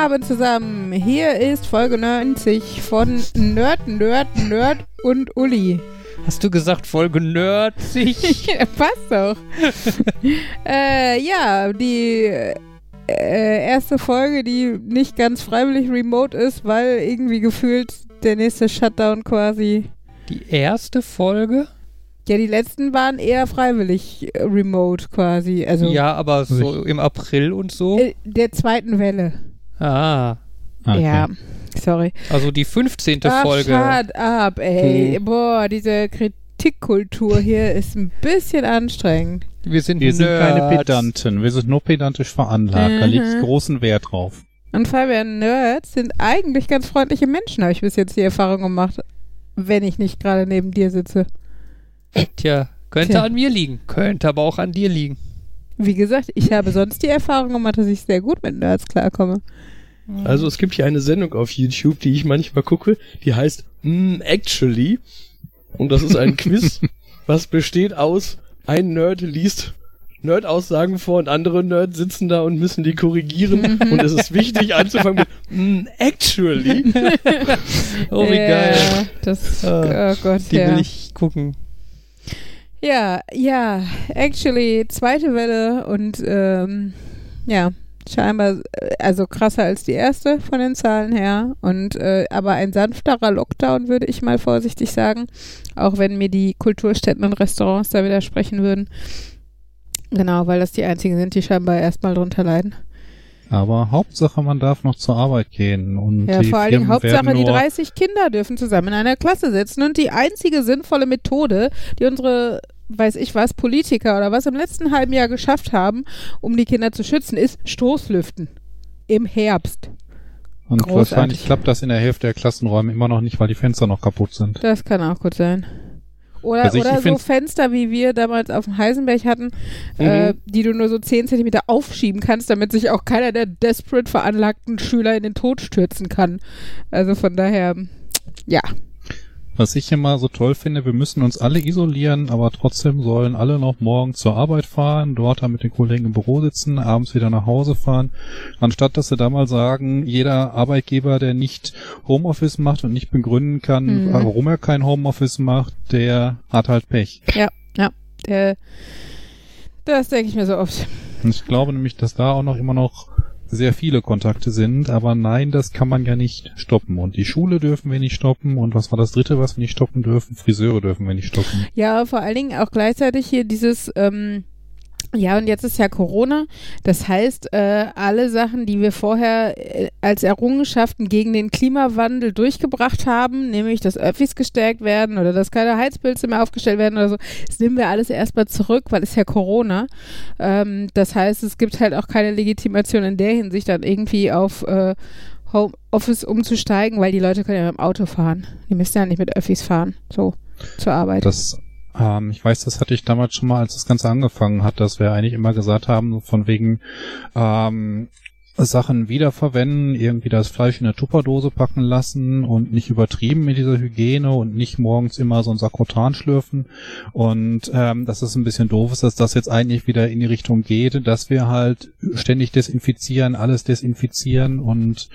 Abend zusammen. Hier ist Folge 90 von Nerd, Nerd, Nerd und Uli. Hast du gesagt Folge 90? Passt doch. äh, ja, die äh, erste Folge, die nicht ganz freiwillig remote ist, weil irgendwie gefühlt der nächste Shutdown quasi. Die erste Folge? Ja, die letzten waren eher freiwillig äh, remote quasi. Also ja, aber so im April und so? Äh, der zweiten Welle. Ah. Okay. Ja, sorry. Also die 15. Ach, Folge. Shut up, ey. Hm. Boah, diese Kritikkultur hier ist ein bisschen anstrengend. Wir sind, wir sind keine Pedanten, wir sind nur pedantisch veranlagt. Mhm. Da liegt großen Wert drauf. Und Fabian, Nerds sind eigentlich ganz freundliche Menschen, habe ich bis jetzt die Erfahrung gemacht, wenn ich nicht gerade neben dir sitze. Tja, könnte Tja. an mir liegen, könnte aber auch an dir liegen. Wie gesagt, ich habe sonst die Erfahrung gemacht, dass ich sehr gut mit Nerds klarkomme. Also es gibt hier eine Sendung auf YouTube, die ich manchmal gucke, die heißt mm, Actually. Und das ist ein Quiz, was besteht aus, ein Nerd liest Nerd-Aussagen vor und andere Nerds sitzen da und müssen die korrigieren. und es ist wichtig anzufangen mit mm, actually. oh, wie geil. Das, oh Gott, die ja. will ich gucken. Ja, ja, actually, zweite Welle und ähm, ja, scheinbar, äh, also krasser als die erste von den Zahlen her. Und äh, aber ein sanfterer Lockdown, würde ich mal vorsichtig sagen. Auch wenn mir die Kulturstätten und Restaurants da widersprechen würden. Genau, weil das die einzigen sind, die scheinbar erstmal drunter leiden. Aber Hauptsache, man darf noch zur Arbeit gehen. Und ja, vor allen Dingen Hauptsache, die 30 Kinder dürfen zusammen in einer Klasse sitzen. Und die einzige sinnvolle Methode, die unsere, weiß ich was, Politiker oder was im letzten halben Jahr geschafft haben, um die Kinder zu schützen, ist Stoßlüften. Im Herbst. Und Großartig. wahrscheinlich klappt das in der Hälfte der Klassenräume immer noch nicht, weil die Fenster noch kaputt sind. Das kann auch gut sein. Oder, also ich, oder ich so Fenster, wie wir damals auf dem Heisenberg hatten, mhm. äh, die du nur so 10 Zentimeter aufschieben kannst, damit sich auch keiner der desperate veranlagten Schüler in den Tod stürzen kann. Also von daher, ja, was ich immer so toll finde, wir müssen uns alle isolieren, aber trotzdem sollen alle noch morgen zur Arbeit fahren, dort dann mit den Kollegen im Büro sitzen, abends wieder nach Hause fahren, anstatt dass sie da mal sagen, jeder Arbeitgeber, der nicht Homeoffice macht und nicht begründen kann, mhm. warum er kein Homeoffice macht, der hat halt Pech. Ja, ja, der, das denke ich mir so oft. Ich glaube nämlich, dass da auch noch immer noch sehr viele Kontakte sind, aber nein, das kann man ja nicht stoppen. Und die Schule dürfen wir nicht stoppen. Und was war das dritte, was wir nicht stoppen dürfen? Friseure dürfen wir nicht stoppen. Ja, vor allen Dingen auch gleichzeitig hier dieses, ähm, ja, und jetzt ist ja Corona. Das heißt, äh, alle Sachen, die wir vorher äh, als Errungenschaften gegen den Klimawandel durchgebracht haben, nämlich dass Öffis gestärkt werden oder dass keine Heizpilze mehr aufgestellt werden oder so, das nehmen wir alles erstmal zurück, weil es ja Corona. Ähm, das heißt, es gibt halt auch keine Legitimation in der Hinsicht, dann irgendwie auf äh, Homeoffice umzusteigen, weil die Leute können ja mit dem Auto fahren. Die müssen ja nicht mit Öffis fahren, so zur Arbeit. Das ähm, ich weiß, das hatte ich damals schon mal, als das Ganze angefangen hat, dass wir eigentlich immer gesagt haben, von wegen ähm, Sachen wiederverwenden, irgendwie das Fleisch in der Tupperdose packen lassen und nicht übertrieben mit dieser Hygiene und nicht morgens immer so ein Sakrotan schlürfen. Und ähm, dass es ein bisschen doof ist, dass das jetzt eigentlich wieder in die Richtung geht, dass wir halt ständig desinfizieren, alles desinfizieren und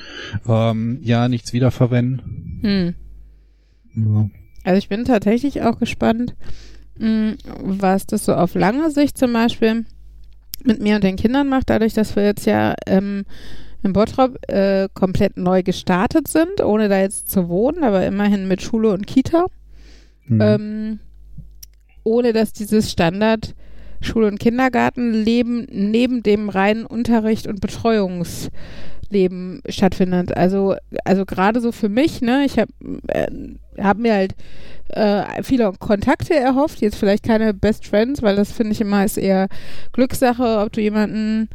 ähm, ja, nichts wiederverwenden. Hm. Ja. Also ich bin tatsächlich auch gespannt, mh, mm, was das so auf lange Sicht zum Beispiel mit mir und den Kindern macht, dadurch, dass wir jetzt ja ähm, in Bottrop äh, komplett neu gestartet sind, ohne da jetzt zu wohnen, aber immerhin mit Schule und Kita. Mhm. Ähm, ohne dass dieses Standard Schule- und Kindergartenleben neben dem reinen Unterricht und Betreuungsleben stattfindet. Also, also gerade so für mich, ne, ich habe äh, hab mir halt äh, viele Kontakte erhofft, jetzt vielleicht keine Best Friends, weil das finde ich immer ist eher Glückssache, ob du jemanden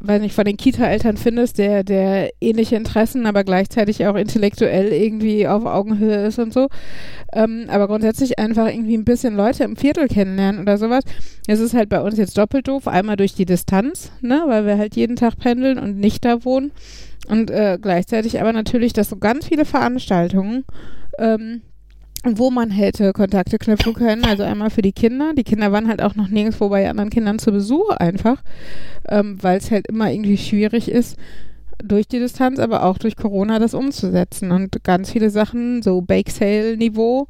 weiß nicht, von den Kita-Eltern findest, der, der ähnliche Interessen, aber gleichzeitig auch intellektuell irgendwie auf Augenhöhe ist und so. Ähm, aber grundsätzlich einfach irgendwie ein bisschen Leute im Viertel kennenlernen oder sowas. Es ist halt bei uns jetzt doppelt doof. Einmal durch die Distanz, ne, weil wir halt jeden Tag pendeln und nicht da wohnen. Und äh, gleichzeitig aber natürlich, dass so ganz viele Veranstaltungen ähm, wo man hätte Kontakte knüpfen können. Also einmal für die Kinder. Die Kinder waren halt auch noch nirgendwo bei anderen Kindern zu Besuch einfach, ähm, weil es halt immer irgendwie schwierig ist, durch die Distanz, aber auch durch Corona das umzusetzen und ganz viele Sachen, so Bake Sale Niveau,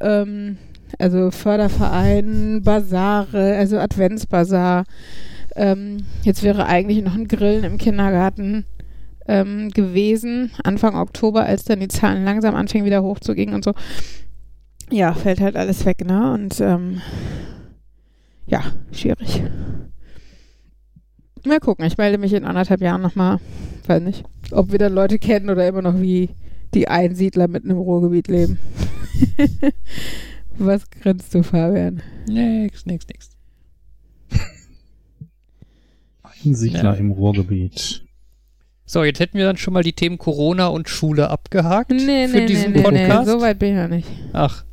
ähm, also Förderverein, Basare, also Adventsbasar. Ähm, jetzt wäre eigentlich noch ein Grillen im Kindergarten ähm, gewesen, Anfang Oktober, als dann die Zahlen langsam anfingen wieder hochzugehen und so. Ja, fällt halt alles weg, ne? Und ähm, ja, schwierig. Mal gucken, ich melde mich in anderthalb Jahren nochmal, weiß nicht, ob wir dann Leute kennen oder immer noch wie die Einsiedler mitten im Ruhrgebiet leben. Was grinst du, Fabian? Nix, nix, nix. Einsiedler Ja. im Ruhrgebiet. So, jetzt hätten wir dann schon mal die Themen Corona und Schule abgehakt Nee, für nee, diesen nee, nee, nee, Podcast. so weit bin ich noch nicht. Ach,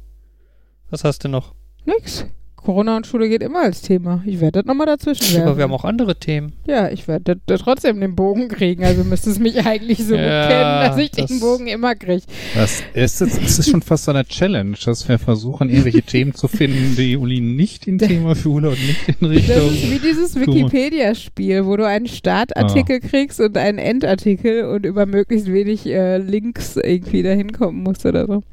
was hast du noch? Nix. Corona und Schule geht immer als Thema. Ich werde das nochmal dazwischen Aber werfen. wir haben auch andere Themen. ja, ich werde da trotzdem den Bogen kriegen. Also müsste es mich eigentlich so Ja, gut kennen, dass ich das- den Bogen immer kriege. Das ist, es ist schon fast so eine Challenge, dass wir versuchen, irgendwelche Themen zu finden, die Uli nicht in Thema Schule und nicht in Das Richtung. ist wie dieses. Wikipedia-Spiel, wo du einen Startartikel kriegst und einen Endartikel und über möglichst wenig äh, Links irgendwie dahin kommen musst oder so.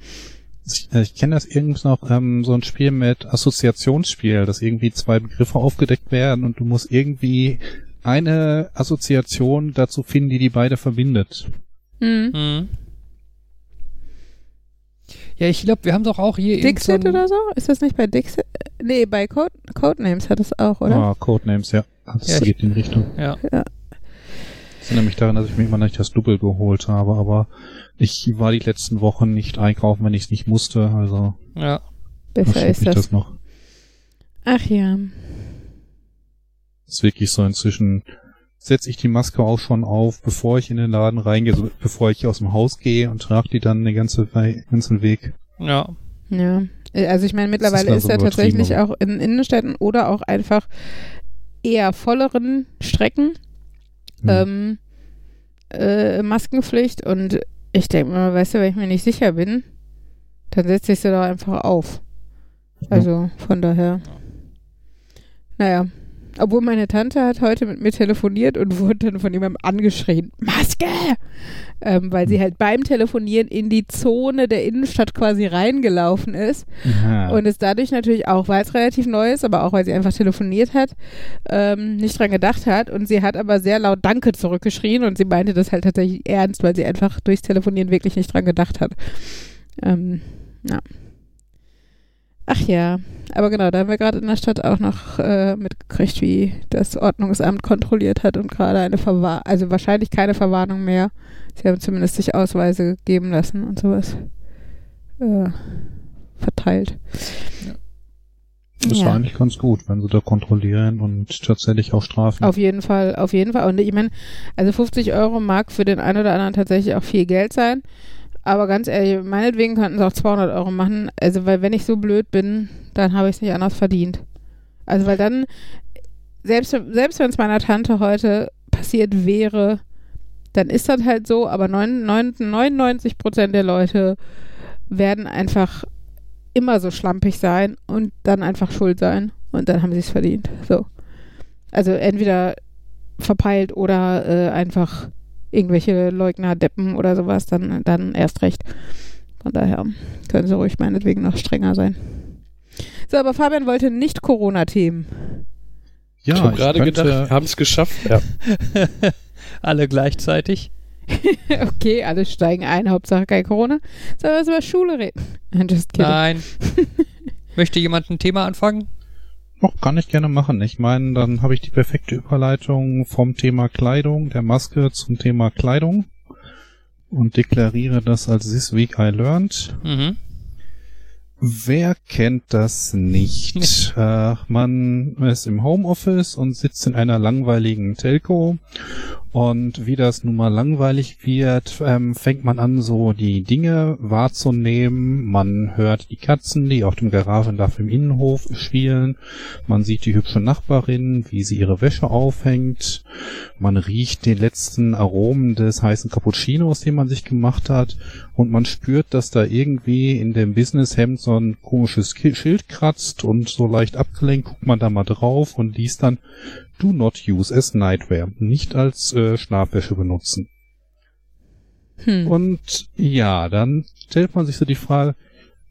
Ich, äh, ich kenne das irgendwie noch, ähm, so ein Spiel mit Assoziationsspiel, dass irgendwie zwei Begriffe aufgedeckt werden und du musst irgendwie eine Assoziation dazu finden, die die beide verbindet. Mhm. Mhm. Ja, ich glaube, wir haben doch auch hier Dixit so oder so? Ist das nicht bei Dixit? Nee, bei Code Codenames hat es auch, oder? Ah, Codenames, ja. Das Ja, geht in die Richtung. Ja. Ich erinnere mich daran, dass ich mir immer nicht das Double geholt habe, aber ich war die letzten Wochen nicht einkaufen, wenn ich es nicht musste, also Ja. Besser ist ich das. das noch. Ach ja. ist wirklich so inzwischen setze ich die Maske auch schon auf, bevor ich in den Laden reingehe, also bevor ich aus dem Haus gehe und trage die dann den ganzen, Wei- ganzen Weg. Ja. Ja. Also ich meine, mittlerweile ist, ist ja also tatsächlich auch in Innenstädten oder auch einfach eher volleren Strecken Hm. ähm, äh, Maskenpflicht und ich denke mal, weißt du, wenn ich mir nicht sicher bin, dann setze ich sie doch einfach auf. Also von daher. Naja. Obwohl meine Tante hat heute mit mir telefoniert und wurde dann von jemandem angeschrien, Maske! Ähm, weil sie halt beim Telefonieren in die Zone der Innenstadt quasi reingelaufen ist Ja. und es dadurch natürlich auch, weil es relativ neu ist, aber auch weil sie einfach telefoniert hat, ähm, nicht dran gedacht hat. Und sie hat aber sehr laut Danke zurückgeschrien und sie meinte das halt tatsächlich ernst, weil sie einfach durchs Telefonieren wirklich nicht dran gedacht hat. Ähm, ja. Ach ja, aber genau, da haben wir gerade in der Stadt auch noch äh, mitgekriegt, wie das Ordnungsamt kontrolliert hat und gerade eine Verwarnung, also wahrscheinlich keine Verwarnung mehr. Sie haben zumindest sich Ausweise geben lassen und sowas äh, verteilt. das war eigentlich ganz gut, wenn sie da kontrollieren und tatsächlich auch strafen. Auf jeden Fall, auf jeden Fall. Und ich meine, also 50 Euro mag für den einen oder anderen tatsächlich auch viel Geld sein. Aber ganz ehrlich, meinetwegen könnten sie auch 200 Euro machen. Also, weil wenn ich so blöd bin, dann habe ich es nicht anders verdient. Also, weil dann, selbst, selbst wenn es meiner Tante heute passiert wäre, dann ist das halt so. Aber 99 Prozent der Leute werden einfach immer so schlampig sein und dann einfach schuld sein. Und dann haben sie es verdient. So. Also entweder verpeilt oder äh, einfach irgendwelche Leugner, Deppen oder sowas, dann, dann erst recht. Von daher können sie ruhig meinetwegen noch strenger sein. So, aber Fabian wollte nicht Corona-Themen. ja, ich habe gerade gedacht, wir haben es geschafft. Ja. Alle gleichzeitig. okay, alle steigen ein, Hauptsache kein Corona. Sollen wir was über Schule reden? Just kidding. Nein. Möchte jemand ein Thema anfangen? Doch, kann ich gerne machen. Ich meine, dann habe ich die perfekte Überleitung vom Thema Kleidung, der Maske zum Thema Kleidung und deklariere das als This Week I Learned. Mhm. Wer kennt das nicht? äh, man ist im Homeoffice und sitzt in einer langweiligen Telco und wie das nun mal langweilig wird, ähm, fängt man an, so die Dinge wahrzunehmen. Man hört die Katzen, die auf dem Garagendach im Innenhof spielen. Man sieht die hübsche Nachbarin, wie sie ihre Wäsche aufhängt. Man riecht den letzten Aromen des heißen Cappuccinos, den man sich gemacht hat. Und man spürt, dass da irgendwie in dem Businesshemd so ein komisches Schild kratzt und so leicht abgelenkt guckt man da mal drauf und liest dann Do not use as nightwear. Nicht als äh, Schlafwäsche benutzen. Hm. Und ja, dann stellt man sich so die Frage,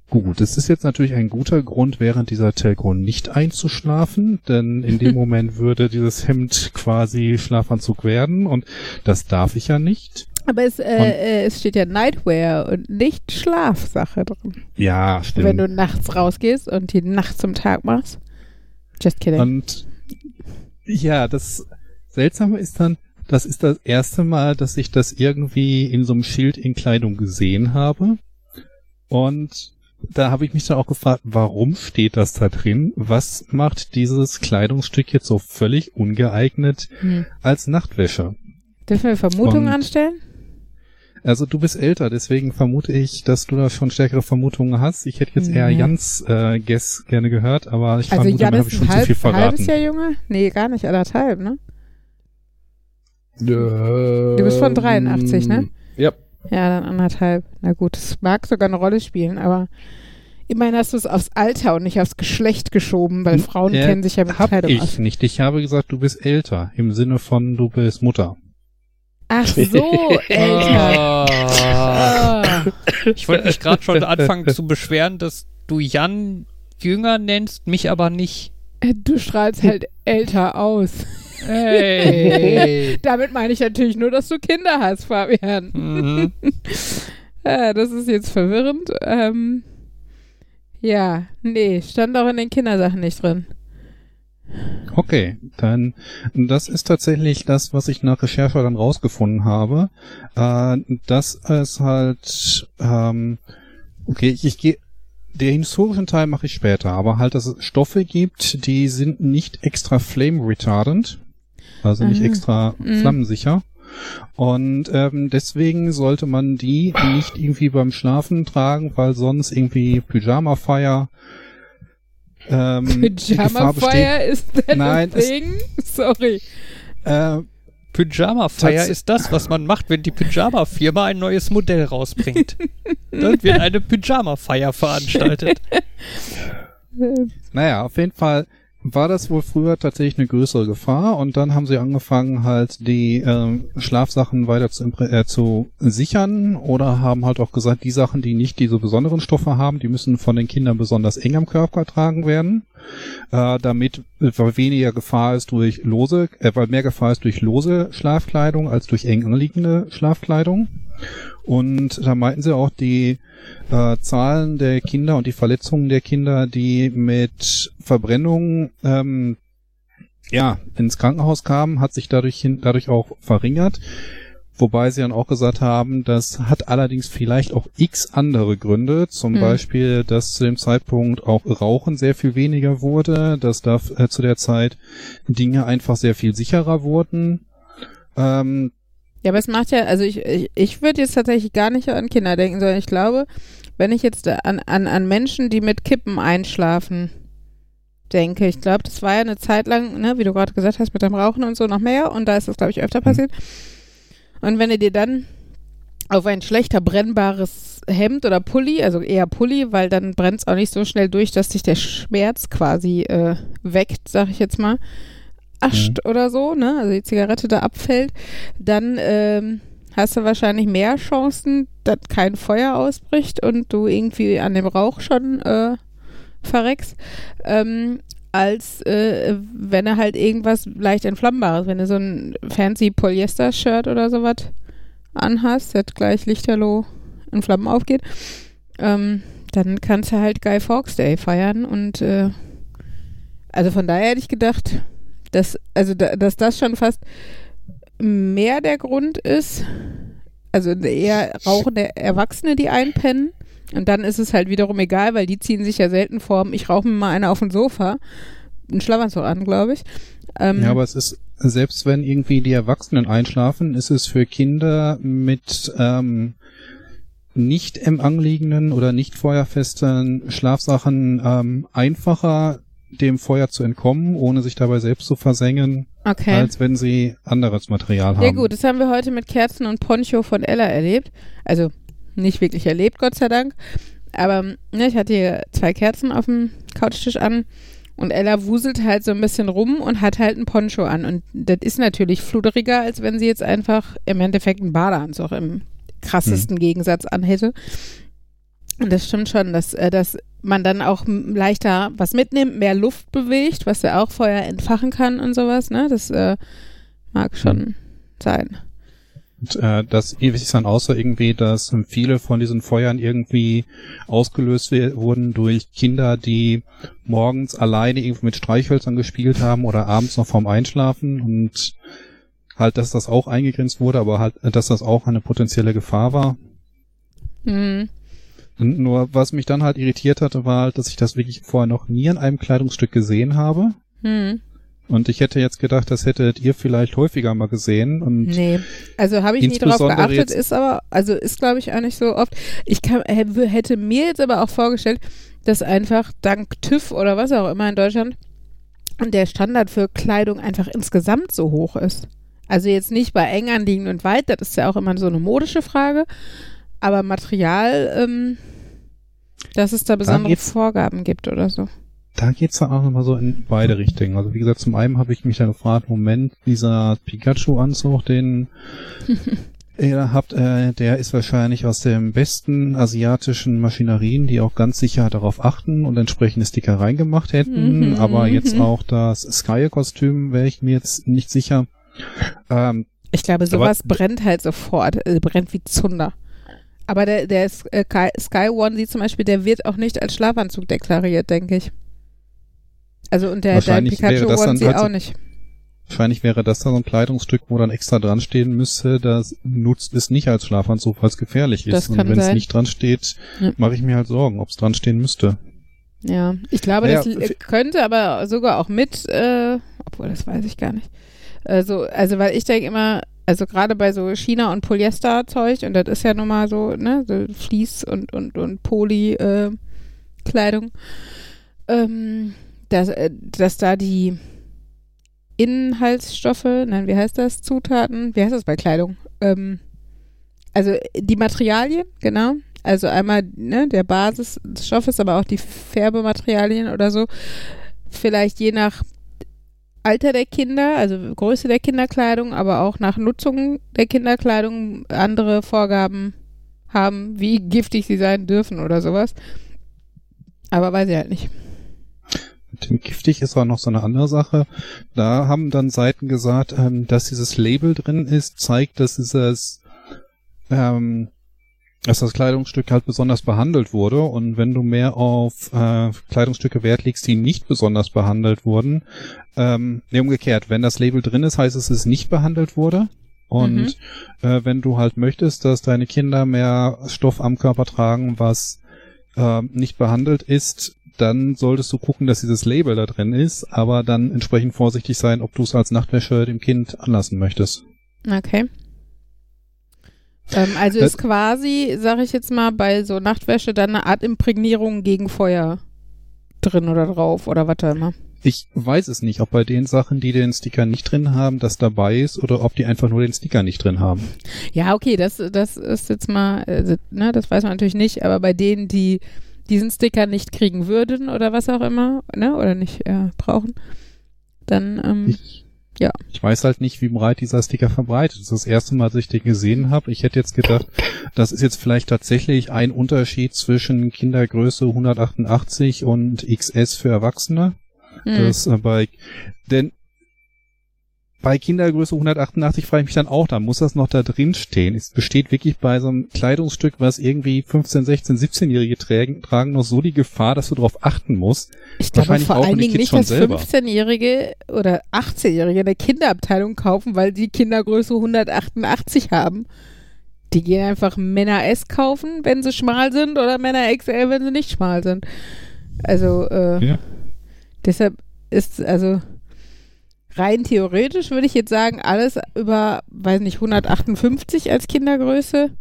gut, es ist jetzt natürlich ein guter Grund, während dieser Telco nicht einzuschlafen, denn in dem Moment würde dieses Hemd quasi Schlafanzug werden und das darf ich ja nicht. Aber es, äh, äh, es steht ja Nightwear und nicht Schlafsache drin. Ja, stimmt. Wenn du nachts rausgehst und die Nacht zum Tag machst. Just kidding. Und ja, das Seltsame ist dann, das ist das erste Mal, dass ich das irgendwie in so einem Schild in Kleidung gesehen habe. Und da habe ich mich dann auch gefragt, warum steht das da drin? Was macht dieses Kleidungsstück jetzt so völlig ungeeignet Hm. als Nachtwäsche? Dürfen wir Vermutungen Und- anstellen? Also du bist älter, deswegen vermute ich, dass du da schon stärkere Vermutungen hast. Ich hätte jetzt eher Nee. Jans äh, Guess gerne gehört, aber ich Also vermute, Jan habe ich schon zu halb, viel verraten. halbes Jahr jünger? Nee, gar nicht, anderthalb, ne? Du bist von 83, ne? Ja. Ja, dann anderthalb. Na gut, es mag sogar eine Rolle spielen, aber immerhin hast du es aufs Alter und nicht aufs Geschlecht geschoben, weil Frauen Äh, kennen sich ja mit Kleidung ich aus. nicht. Ich habe gesagt, du bist älter. Im Sinne von, du bist Mutter. Ach so, älter. Ah. Ich wollte mich gerade schon anfangen zu beschweren, dass du Jan jünger nennst, mich aber nicht. Du strahlst halt älter aus. Hey. Damit meine ich natürlich nur, dass du Kinder hast, Fabian. mhm. Ja, das ist jetzt verwirrend. Ähm, ja, nee, stand auch in den Kindersachen nicht drin. Okay, dann das ist tatsächlich das, was ich nach Recherche dann rausgefunden habe. Äh, dass es halt, ähm, okay, ich, ich gehe, den historischen Teil mache ich später, aber halt, dass es Stoffe gibt, die sind nicht extra flame retardant, also nicht Ah, extra mhm. flammensicher. Und ähm, deswegen sollte man die nicht irgendwie beim Schlafen tragen, weil sonst irgendwie Pyjama-Fire ähm, Pyjama Fire ist denn Nein, Ding? Sorry. äh, Pyjama-Feier Tats- ist das, was man macht, wenn die Pyjama-Firma ein neues Modell rausbringt. Dann wird eine Pyjama-Feier veranstaltet. Äh, Naja, auf jeden Fall war das wohl früher tatsächlich eine größere Gefahr und dann haben sie angefangen halt die ähm, Schlafsachen weiter zu, äh, zu sichern oder haben halt auch gesagt, die Sachen, die nicht diese besonderen Stoffe haben, die müssen von den Kindern besonders eng am Körper getragen werden, äh, damit äh, weniger Gefahr ist durch lose, äh, weil mehr Gefahr ist durch lose Schlafkleidung als durch eng anliegende Schlafkleidung. Und da meinten sie auch, die äh, Zahlen der Kinder und die Verletzungen der Kinder, die mit Verbrennung ähm, ja, ins Krankenhaus kamen, hat sich dadurch, hin, dadurch auch verringert. Wobei sie dann auch gesagt haben, das hat allerdings vielleicht auch x andere Gründe. Zum Hm. Beispiel, dass zu dem Zeitpunkt auch Rauchen sehr viel weniger wurde, dass da äh, zu der Zeit Dinge einfach sehr viel sicherer wurden. Ähm, Ja, aber es macht ja, also ich, ich, ich würde jetzt tatsächlich gar nicht an Kinder denken, sondern ich glaube, wenn ich jetzt an, an, an Menschen, die mit Kippen einschlafen, denke, ich glaube, das war ja eine Zeit lang, ne, wie du gerade gesagt hast, mit dem Rauchen und so noch mehr. Und da ist das, glaube ich, öfter passiert. Und wenn du dir dann auf ein schlechter brennbares Hemd oder Pulli, also eher Pulli, weil dann brennt es auch nicht so schnell durch, dass sich der Schmerz quasi äh, weckt, sag ich jetzt mal, ascht oder so, ne, also die Zigarette da abfällt, dann ähm, hast du wahrscheinlich mehr Chancen, dass kein Feuer ausbricht und du irgendwie an dem Rauch schon äh, verreckst, ähm, als äh, wenn er halt irgendwas leicht entflammbares, wenn du so ein fancy Polyester-Shirt oder sowas anhast, das gleich lichterloh in Flammen aufgeht, ähm, dann kannst du halt Guy Fawkes Day feiern und äh, also von daher hätte ich gedacht, dass, also da, dass das schon fast mehr der Grund ist, also eher rauchende Erwachsene, die einpennen. Und dann ist es halt wiederum egal, weil die ziehen sich ja selten vorm, ich rauche mir mal eine auf dem Sofa, einen Schlafanzug an, glaube ich. Ähm, Ja, aber es ist, selbst wenn irgendwie die Erwachsenen einschlafen, ist es für Kinder mit ähm, nicht im anliegenden oder nicht feuerfesten Schlafsachen ähm, einfacher, dem Feuer zu entkommen, ohne sich dabei selbst zu versengen, okay. als wenn sie anderes Material haben. Ja gut, das haben wir heute mit Kerzen und Poncho von Ella erlebt. Also nicht wirklich erlebt, Gott sei Dank. Aber ne, ich hatte hier zwei Kerzen auf dem Couchtisch an und Ella wuselt halt so ein bisschen rum und hat halt ein Poncho an. Und das ist natürlich fluderiger, als wenn sie jetzt einfach im Endeffekt einen Badeanzug im, krassesten Gegensatz anhätte. Und das stimmt schon, dass, äh, dass man dann auch leichter was mitnimmt, mehr Luft bewegt, was ja auch Feuer entfachen kann und sowas, ne? Das äh, mag schon sein. Und, äh, das ewig ist dann außer irgendwie, dass viele von diesen Feuern irgendwie ausgelöst wurden durch Kinder, die morgens alleine irgendwie mit Streichhölzern gespielt haben oder abends noch vorm Einschlafen und halt, dass das auch eingegrenzt wurde, aber halt, äh, dass das auch eine potenzielle Gefahr war. Hm. Und nur was mich dann halt irritiert hatte, war halt, dass ich das wirklich vorher noch nie an einem Kleidungsstück gesehen habe. Hm. Und ich hätte jetzt gedacht, das hättet ihr vielleicht häufiger mal gesehen. Und Nee, also habe ich nie Insbesondere geachtet, ist aber, also ist glaube ich auch nicht so oft. Ich kann, hä- hätte mir jetzt aber auch vorgestellt, dass einfach dank TÜV oder was auch immer in Deutschland der Standard für Kleidung einfach insgesamt so hoch ist. Also jetzt nicht bei eng anliegend und weit, das ist ja auch immer so eine modische Frage, aber Material, ähm, dass es da besondere Vorgaben gibt oder so. Da geht's dann auch nochmal so in beide Richtungen. Also wie gesagt, zum einen habe ich mich dann gefragt, Moment, dieser Pikachu-Anzug, den ihr habt, äh, der ist wahrscheinlich aus den besten asiatischen Maschinerien, die auch ganz sicher darauf achten und entsprechende Sticker reingemacht hätten. Mhm, Aber jetzt auch das Sky-Kostüm wäre ich mir jetzt nicht sicher. Ähm, Ich glaube, sowas brennt halt sofort, äh, brennt wie Zunder. Aber der, der Sky Sky One sieht zum Beispiel, der wird auch nicht als Schlafanzug deklariert, denke ich. Also und der, der Pikachu das dann One halt auch nicht. Wahrscheinlich wäre das dann so ein Kleidungsstück, wo dann extra dran stehen müsste, das nutzt es nicht als Schlafanzug, weil es gefährlich ist. Das Und wenn es nicht dran steht, Ja. mache ich mir halt Sorgen, ob es dran stehen müsste. Ja, ich glaube, Naja, das könnte aber sogar auch mit, äh, obwohl das weiß ich gar nicht. Also, also weil ich denke immer, also gerade bei so China und Polyester-Zeug, und das ist ja nun mal so, ne, so Fließ und, und, und Poly-Kleidung, ähm, dass, äh, dass da die Inhaltsstoffe, nein, wie heißt das, Zutaten, wie heißt das bei Kleidung? Ähm, also die Materialien, genau. Also einmal ne, der Basis des Stoffes, aber auch die Färbematerialien oder so. Vielleicht je nach Alter der Kinder, also Größe der Kinderkleidung, aber auch nach Nutzung der Kinderkleidung andere Vorgaben haben, wie giftig sie sein dürfen oder sowas. Aber weiß ich halt nicht. Mit dem giftig ist auch noch so eine andere Sache. Da haben dann Seiten gesagt, ähm, dass dieses Label drin ist, zeigt, dass dieses, ähm, dass das Kleidungsstück halt besonders behandelt wurde. Und wenn du mehr auf äh, Kleidungsstücke Wert legst, die nicht besonders behandelt wurden, ähm, nee, umgekehrt, wenn das Label drin ist, heißt es, es nicht behandelt wurde. Und äh, wenn du halt möchtest, dass deine Kinder mehr Stoff am Körper tragen, was äh, nicht behandelt ist, dann solltest du gucken, dass dieses Label da drin ist, aber dann entsprechend vorsichtig sein, ob du es als Nachtwäsche dem Kind anlassen möchtest. Okay. Ähm, also Äh, ist quasi, sag ich jetzt mal, bei so Nachtwäsche dann eine Art Imprägnierung gegen Feuer drin oder drauf oder was auch immer. Ich weiß es nicht, ob bei den Sachen, die den Sticker nicht drin haben, das dabei ist oder ob die einfach nur den Sticker nicht drin haben. Ja, okay, das, das ist jetzt mal, also, ne, das weiß man natürlich nicht, aber bei denen, die diesen Sticker nicht kriegen würden oder was auch immer, ne, oder nicht äh, brauchen, dann, ähm, Ich, ich weiß halt nicht, wie breit dieser Sticker verbreitet ist. Das erste Mal, als ich den gesehen habe, ich hätte jetzt gedacht, das ist jetzt vielleicht tatsächlich ein Unterschied zwischen Kindergröße 188 und XS für Erwachsene. hm, Das äh, bei denn bei Kindergröße 188 frage ich mich dann auch, da muss das noch da drin stehen. Es besteht wirklich bei so einem Kleidungsstück, was irgendwie 15, 16, 17-Jährige tragen, tragen, noch so die Gefahr, dass du darauf achten musst. ich glaube vor auch allen Dingen nicht, dass selber. 15-Jährige oder 18-Jährige eine Kinderabteilung kaufen, weil die Kindergröße 188 haben. Die gehen einfach Männer S kaufen, wenn sie schmal sind, oder Männer XL, wenn sie nicht schmal sind. Also, äh, Ja. deshalb ist, also rein theoretisch würde ich jetzt sagen, alles über, weiß nicht, 158 als Kindergröße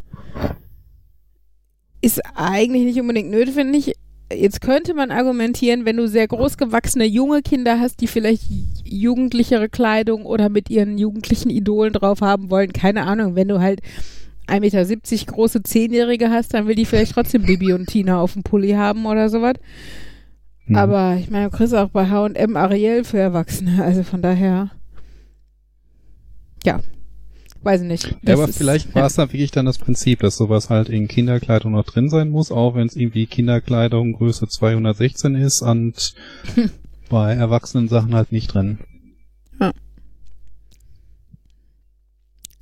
ist eigentlich nicht unbedingt ich. Jetzt könnte man argumentieren, wenn du sehr großgewachsene junge Kinder hast, die vielleicht jugendlichere Kleidung oder mit ihren jugendlichen Idolen drauf haben wollen, keine Ahnung, wenn du halt 1,70 Meter große Zehnjährige hast, dann will die vielleicht trotzdem Bibi und Tina auf dem Pulli haben oder sowas. Hm. Aber ich meine, du kriegst auch bei H&M Ariel für Erwachsene, also von daher, ja, weiß ich nicht. Ja, aber ist- vielleicht war es dann wirklich dann das Prinzip, dass sowas halt in Kinderkleidung noch drin sein muss, auch wenn es irgendwie Kinderkleidung Größe 216 ist und bei erwachsenen Sachen halt nicht drin.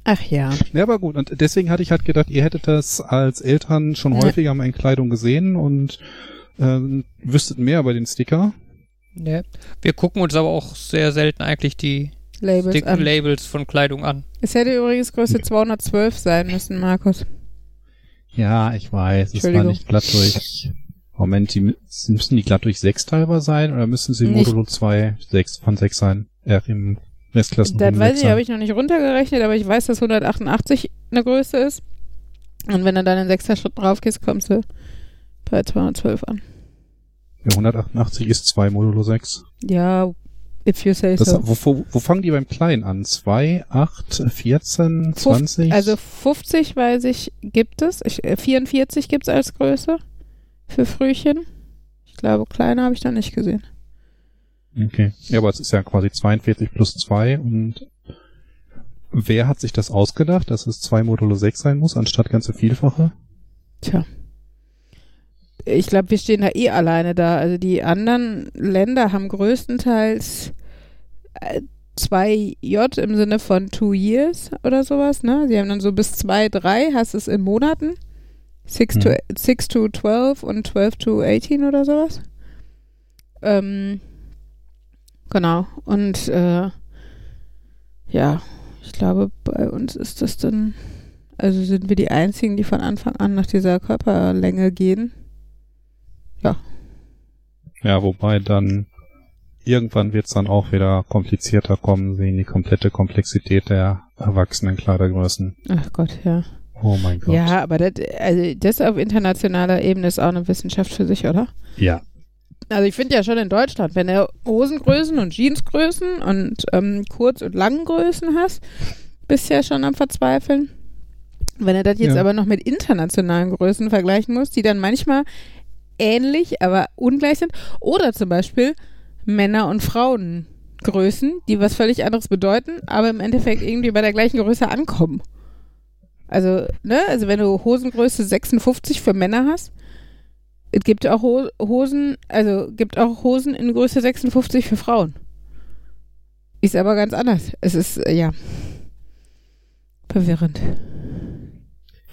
Ach ja. Ja, aber gut. Und deswegen hatte ich halt gedacht, ihr hättet das als Eltern schon Ja. häufiger mal in Kleidung gesehen und ähm, wüsstet mehr über den Sticker. Ne. Wir gucken uns aber auch sehr selten eigentlich die Labels Stick an. Labels von Kleidung an. Es hätte übrigens Größe 212 sein müssen, Markus. Ja, ich weiß. Es war Entschuldigung. nicht glatt durch. Moment, die mü- müssen die glatt durch 6 teilweise sein oder müssen sie Nicht. Modulo 2 6 von 6 sein? Äh, im Restklassen Das weiß ich, habe ich noch nicht runtergerechnet, aber ich weiß, dass 188 eine Größe ist. Und wenn du dann in sechster Schritt drauf gehst, kommst du bei 212 an. Ja, 188 ist 2 Modulo 6. Ja, if you say Das, so. wo, wo, wo fangen die beim Kleinen an? 2, 8, 14, Fuf- 20? Also 50 weiß ich, gibt es. Ich, äh, 44 gibt es als Größe für Frühchen. Ich glaube, kleiner habe ich da nicht gesehen. Okay. Ja, aber es ist ja quasi 42 plus 2 und wer hat sich das ausgedacht, dass es 2 Modulo 6 sein muss, anstatt ganze Vielfache? Tja. Ich glaube, wir stehen da eh alleine da. Also die anderen Länder haben größtenteils äh, 2J im Sinne von two years oder sowas, ne? Sie haben dann so bis 2, 3, hast es in Monaten. 6 to, Hm. 6 to 12 und 12 to 18 oder sowas. Ähm, genau. Und äh, ja, ich glaube, bei uns ist das dann also sind wir die Einzigen, die von Anfang an nach dieser Körperlänge gehen. Ja, wobei dann irgendwann wird es dann auch wieder komplizierter kommen, sehen die komplette Komplexität der erwachsenen Kleidergrößen. Ach Gott, ja. Oh mein Gott. Ja, aber das, also das auf internationaler Ebene ist auch eine Wissenschaft für sich, oder? Ja. Also ich finde ja schon in Deutschland, wenn du Hosengrößen und Jeansgrößen und ähm, Kurz- und Langgrößen hast, bist du ja schon am Verzweifeln. Wenn du das jetzt Ja. aber noch mit internationalen Größen vergleichen musst, die dann manchmal ähnlich, aber ungleich sind. Oder zum Beispiel Männer- und Frauengrößen, die was völlig anderes bedeuten, aber im Endeffekt irgendwie bei der gleichen Größe ankommen. Also, ne, also wenn du Hosengröße 56 für Männer hast, es gibt auch Ho Hosen, also gibt auch Hosen in Größe 56 für Frauen. Ist aber ganz anders. Es ist, äh, ja, verwirrend.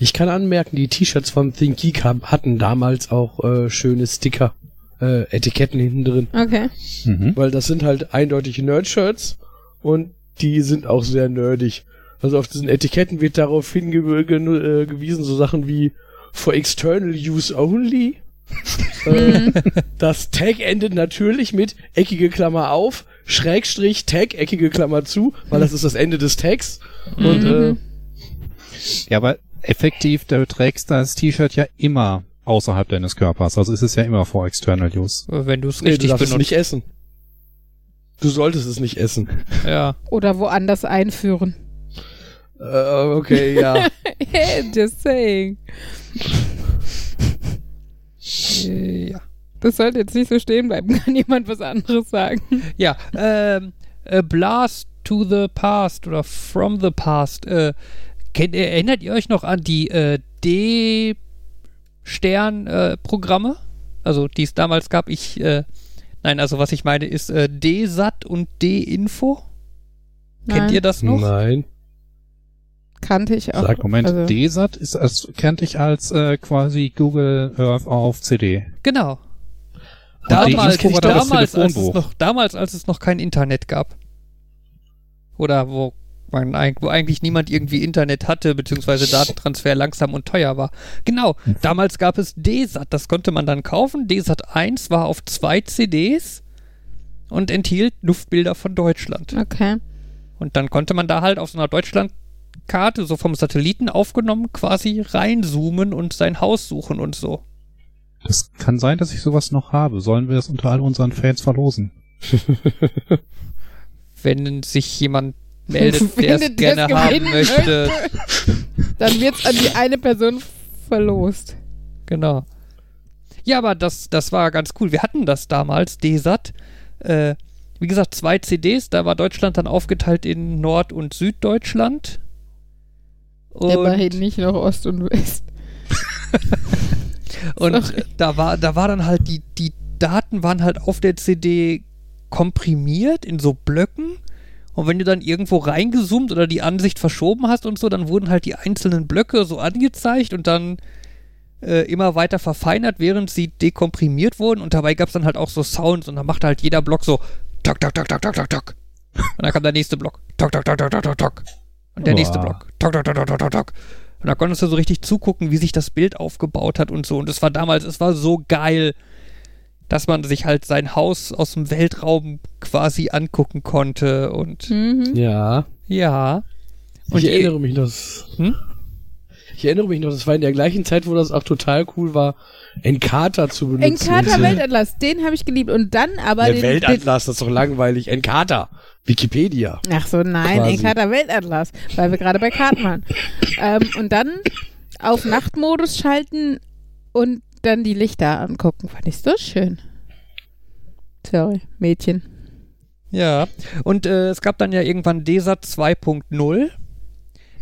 Ich kann anmerken, die T-Shirts von Think Geek haben, hatten damals auch äh, schöne Sticker, äh, Etiketten hinten drin. Okay. Mhm. Weil das sind halt eindeutige Nerd-Shirts und die sind auch sehr nerdig. Also auf diesen Etiketten wird darauf hingewiesen, so Sachen wie for external use only. äh, das Tag endet natürlich mit eckige Klammer auf, Schrägstrich, Tag, eckige Klammer zu, weil das ist das Ende des Tags. Und äh, Mhm. Ja, aber effektiv, du trägst das T-Shirt ja immer außerhalb deines Körpers. Also ist es ja immer for external use. Wenn du es nee, du richtig darfst es benutzt. nicht essen. Du solltest es nicht essen. Ja. Oder woanders einführen. Äh, okay, ja. Just saying. Äh, ja. Das sollte jetzt nicht so stehen bleiben. Kann jemand was anderes sagen? Ja, ähm, a Blast to the Past oder From the Past. Äh, kennt, erinnert ihr euch noch an die äh, D-Stern-Programme? also, die es damals gab. Ich, äh, nein, also was ich meine ist äh, D-Sat und D-Info. Kennt ihr das noch? Nein. Kannte ich auch. Sag, Moment, also- DSAT ist als, kennt ich als äh, quasi Google Earth auf CD. Genau. Und Damals, das damals, als es noch, damals, als es noch kein Internet gab. Oder wo, man, wo eigentlich niemand irgendwie Internet hatte, beziehungsweise Datentransfer langsam und teuer war. Genau, damals gab es DSAT, das konnte man dann kaufen. DSAT 1 war auf zwei CDs und enthielt Luftbilder von Deutschland. Okay. Und dann konnte man da halt auf so einer Deutschlandkarte, so vom Satelliten aufgenommen, quasi reinzoomen und sein Haus suchen und so. Das kann sein, dass ich sowas noch habe. Sollen wir das unter all unseren Fans verlosen? Wenn sich jemand meldet, Wenn der es gerne haben möchte. Dann wird's an die eine Person verlost. Genau. Ja, aber das, das war ganz cool. Wir hatten das damals, DSAT. Äh, wie gesagt, zwei CDs. Da war Deutschland dann aufgeteilt in Nord- und Süddeutschland. Und, Immerhin nicht noch Ost und West. und da war, da war dann halt die, die Daten waren halt auf der CD komprimiert in so Blöcken. Und wenn du dann irgendwo reingezoomt oder die Ansicht verschoben hast und so, dann wurden halt die einzelnen Blöcke so angezeigt und dann äh, immer weiter verfeinert, während sie dekomprimiert wurden. Und dabei gab es dann halt auch so Sounds und dann machte halt jeder Block so tok, tok, tok, tok, tok, tok, tok. Und dann kam der nächste Block. Tok, tok, tok, tok, tok, tok. Und der nächste Boah. Block. Tok, tok, tok, tok, tok, tok, tok. Und da konntest du so richtig zugucken, wie sich das Bild aufgebaut hat und so. Und es war damals, es war so geil, dass man sich halt sein Haus aus dem Weltraum quasi angucken konnte. Und Mhm. Ja. ja. Und ich erinnere mich noch. das- Hm? Ich erinnere mich noch, das war in der gleichen Zeit, wo das auch total cool war, Encarta zu benutzen. Encarta Weltatlas, den habe ich geliebt. Und dann aber Der den, Weltatlas, das ist doch langweilig. Encarta. Wikipedia. Ach so, nein, Quasi. Encarta Weltatlas, weil wir gerade bei Karten waren. ähm, und dann auf Nachtmodus schalten und dann die Lichter angucken. Fand ich so schön. Sorry, Mädchen. Ja, und äh, es gab dann ja irgendwann DESAT 2.0.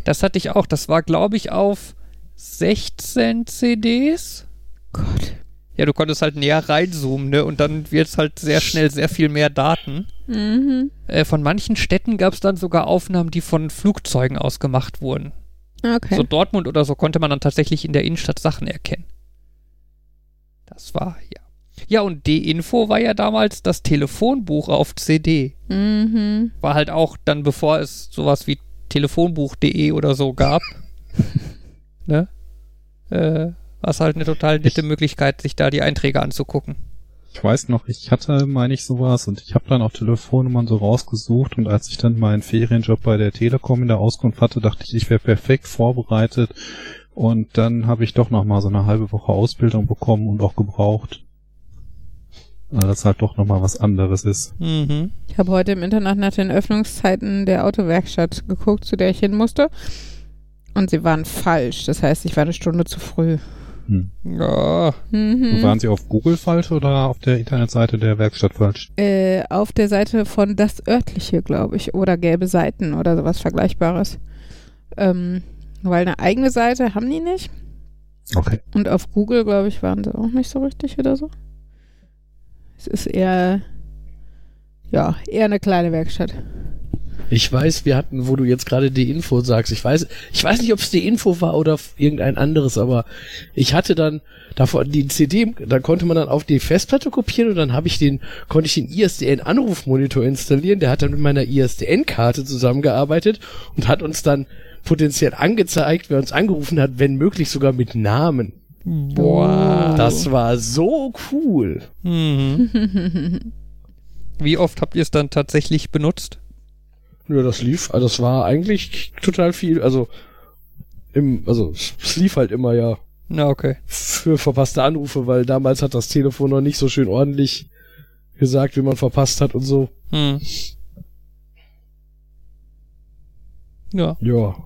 Das hatte ich auch. Das war, glaube ich, auf 16 CDs. Gott. Ja, du konntest halt näher reinzoomen, ne? Und dann wird es halt sehr schnell sehr viel mehr Daten. Mhm. Äh, von manchen Städten gab es dann sogar Aufnahmen, die von Flugzeugen aus gemacht wurden. Okay. So Dortmund oder so konnte man dann tatsächlich in der Innenstadt Sachen erkennen. Das war, ja. Ja, und D-Info war ja damals das Telefonbuch auf CD. mhm. War halt auch dann, bevor es sowas wie telefonbuch.de oder so gab. ne? Äh, war es halt eine total nette Möglichkeit, sich da die Einträge anzugucken. Ich weiß noch, ich hatte, meine ich, sowas und ich habe dann auch Telefonnummern so rausgesucht und als ich dann meinen Ferienjob bei der Telekom in der Auskunft hatte, dachte ich, ich wäre perfekt vorbereitet und dann habe ich doch noch mal so eine halbe Woche Ausbildung bekommen und auch gebraucht. Weil das halt doch noch mal was anderes ist. Mhm. Ich habe heute im Internet nach den Öffnungszeiten der Autowerkstatt geguckt, zu der ich hin musste. Und sie waren falsch. Das heißt, ich war eine Stunde zu früh. Hm. Ja, Mhm. Waren Sie auf Google falsch oder auf der Internetseite der Werkstatt falsch? Äh, auf der Seite von Das Örtliche, glaube ich. Oder Gelbe Seiten oder sowas Vergleichbares. Ähm, weil eine eigene Seite haben die nicht. Okay. Und auf Google, glaube ich, waren sie auch nicht so richtig oder so. Es ist eher, ja, eher eine kleine Werkstatt. Ich weiß, wir hatten, wo du jetzt gerade die Info sagst, ich weiß, ich weiß nicht, ob es die Info war oder irgendein anderes, aber ich hatte dann davon die CD, da konnte man dann auf die Festplatte kopieren und dann habe ich den, konnte ich den ISDN Anrufmonitor installieren, der hat dann mit meiner ISDN-Karte zusammengearbeitet und hat uns dann potenziell angezeigt, wer uns angerufen hat, wenn möglich sogar mit Namen. boah. Das war so cool. Mhm. Wie oft habt ihr es dann tatsächlich benutzt? Ja, das lief, also das war eigentlich total viel, also im, also es lief halt immer ja Na, okay. für verpasste Anrufe, weil damals hat das Telefon noch nicht so schön ordentlich gesagt, wie man verpasst hat und so. Hm. Ja. Ja.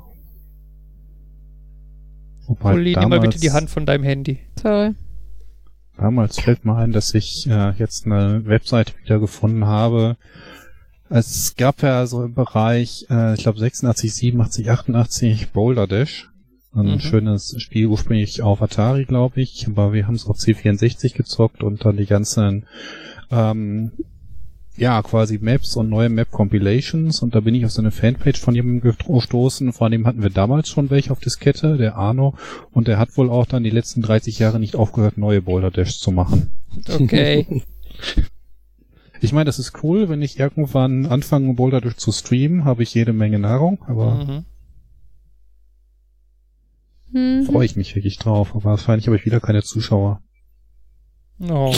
Wobei Uli, nimm mal bitte die Hand von deinem Handy. Sorry. Damals fällt mir ein, dass ich äh, jetzt eine Webseite wieder gefunden habe. Es gab ja so im Bereich, äh, ich glaube 86, 87, 88 Boulder Dash. Ein Mhm. schönes Spiel ursprünglich auf Atari, glaube ich, aber wir haben es auf C64 gezockt und dann die ganzen ähm, ja, quasi Maps und neue Map-Compilations und da bin ich auf so eine Fanpage von jemandem gestoßen, von dem hatten wir damals schon welche auf Diskette, der Arno, und der hat wohl auch dann die letzten 30 Jahre nicht aufgehört, neue Boulder Dash zu machen. Okay. Ich meine, das ist cool, wenn ich irgendwann anfange, Boulder Dash zu streamen, habe ich jede Menge Nahrung, aber mhm. Mhm. freue ich mich wirklich drauf, aber wahrscheinlich habe ich wieder keine Zuschauer. Oh.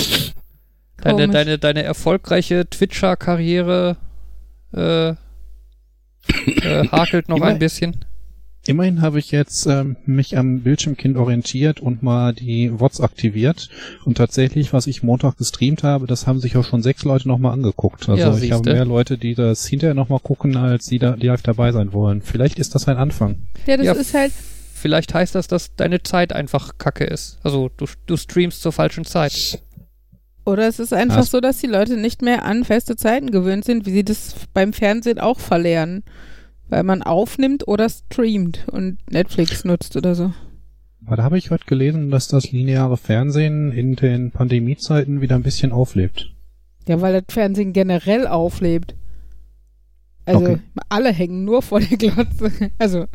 Deine, Komisch. deine, deine erfolgreiche Twitcher-Karriere äh, äh, hakelt noch Immer- ein bisschen. Immerhin habe ich jetzt ähm, mich am Bildschirmkind orientiert und mal die WOTS aktiviert. Und tatsächlich, was ich Montag gestreamt habe, das haben sich auch schon sechs Leute nochmal angeguckt. Also Ja, ich habe mehr Leute, die das hinterher nochmal gucken, als die da die live dabei sein wollen. Vielleicht ist das ein Anfang. Ja, das Ja, ist halt, Vielleicht heißt das, dass deine Zeit einfach kacke ist. Also du, du streamst zur falschen Zeit. Oder es ist einfach Ja. so, dass die Leute nicht mehr an feste Zeiten gewöhnt sind, wie sie das beim Fernsehen auch verlernen. Weil man aufnimmt oder streamt und Netflix nutzt oder so. Aber da habe ich heute gelesen, dass das lineare Fernsehen in den Pandemiezeiten wieder ein bisschen auflebt. Ja, weil das Fernsehen generell auflebt. Also Okay. alle hängen nur vor der Glotze. Also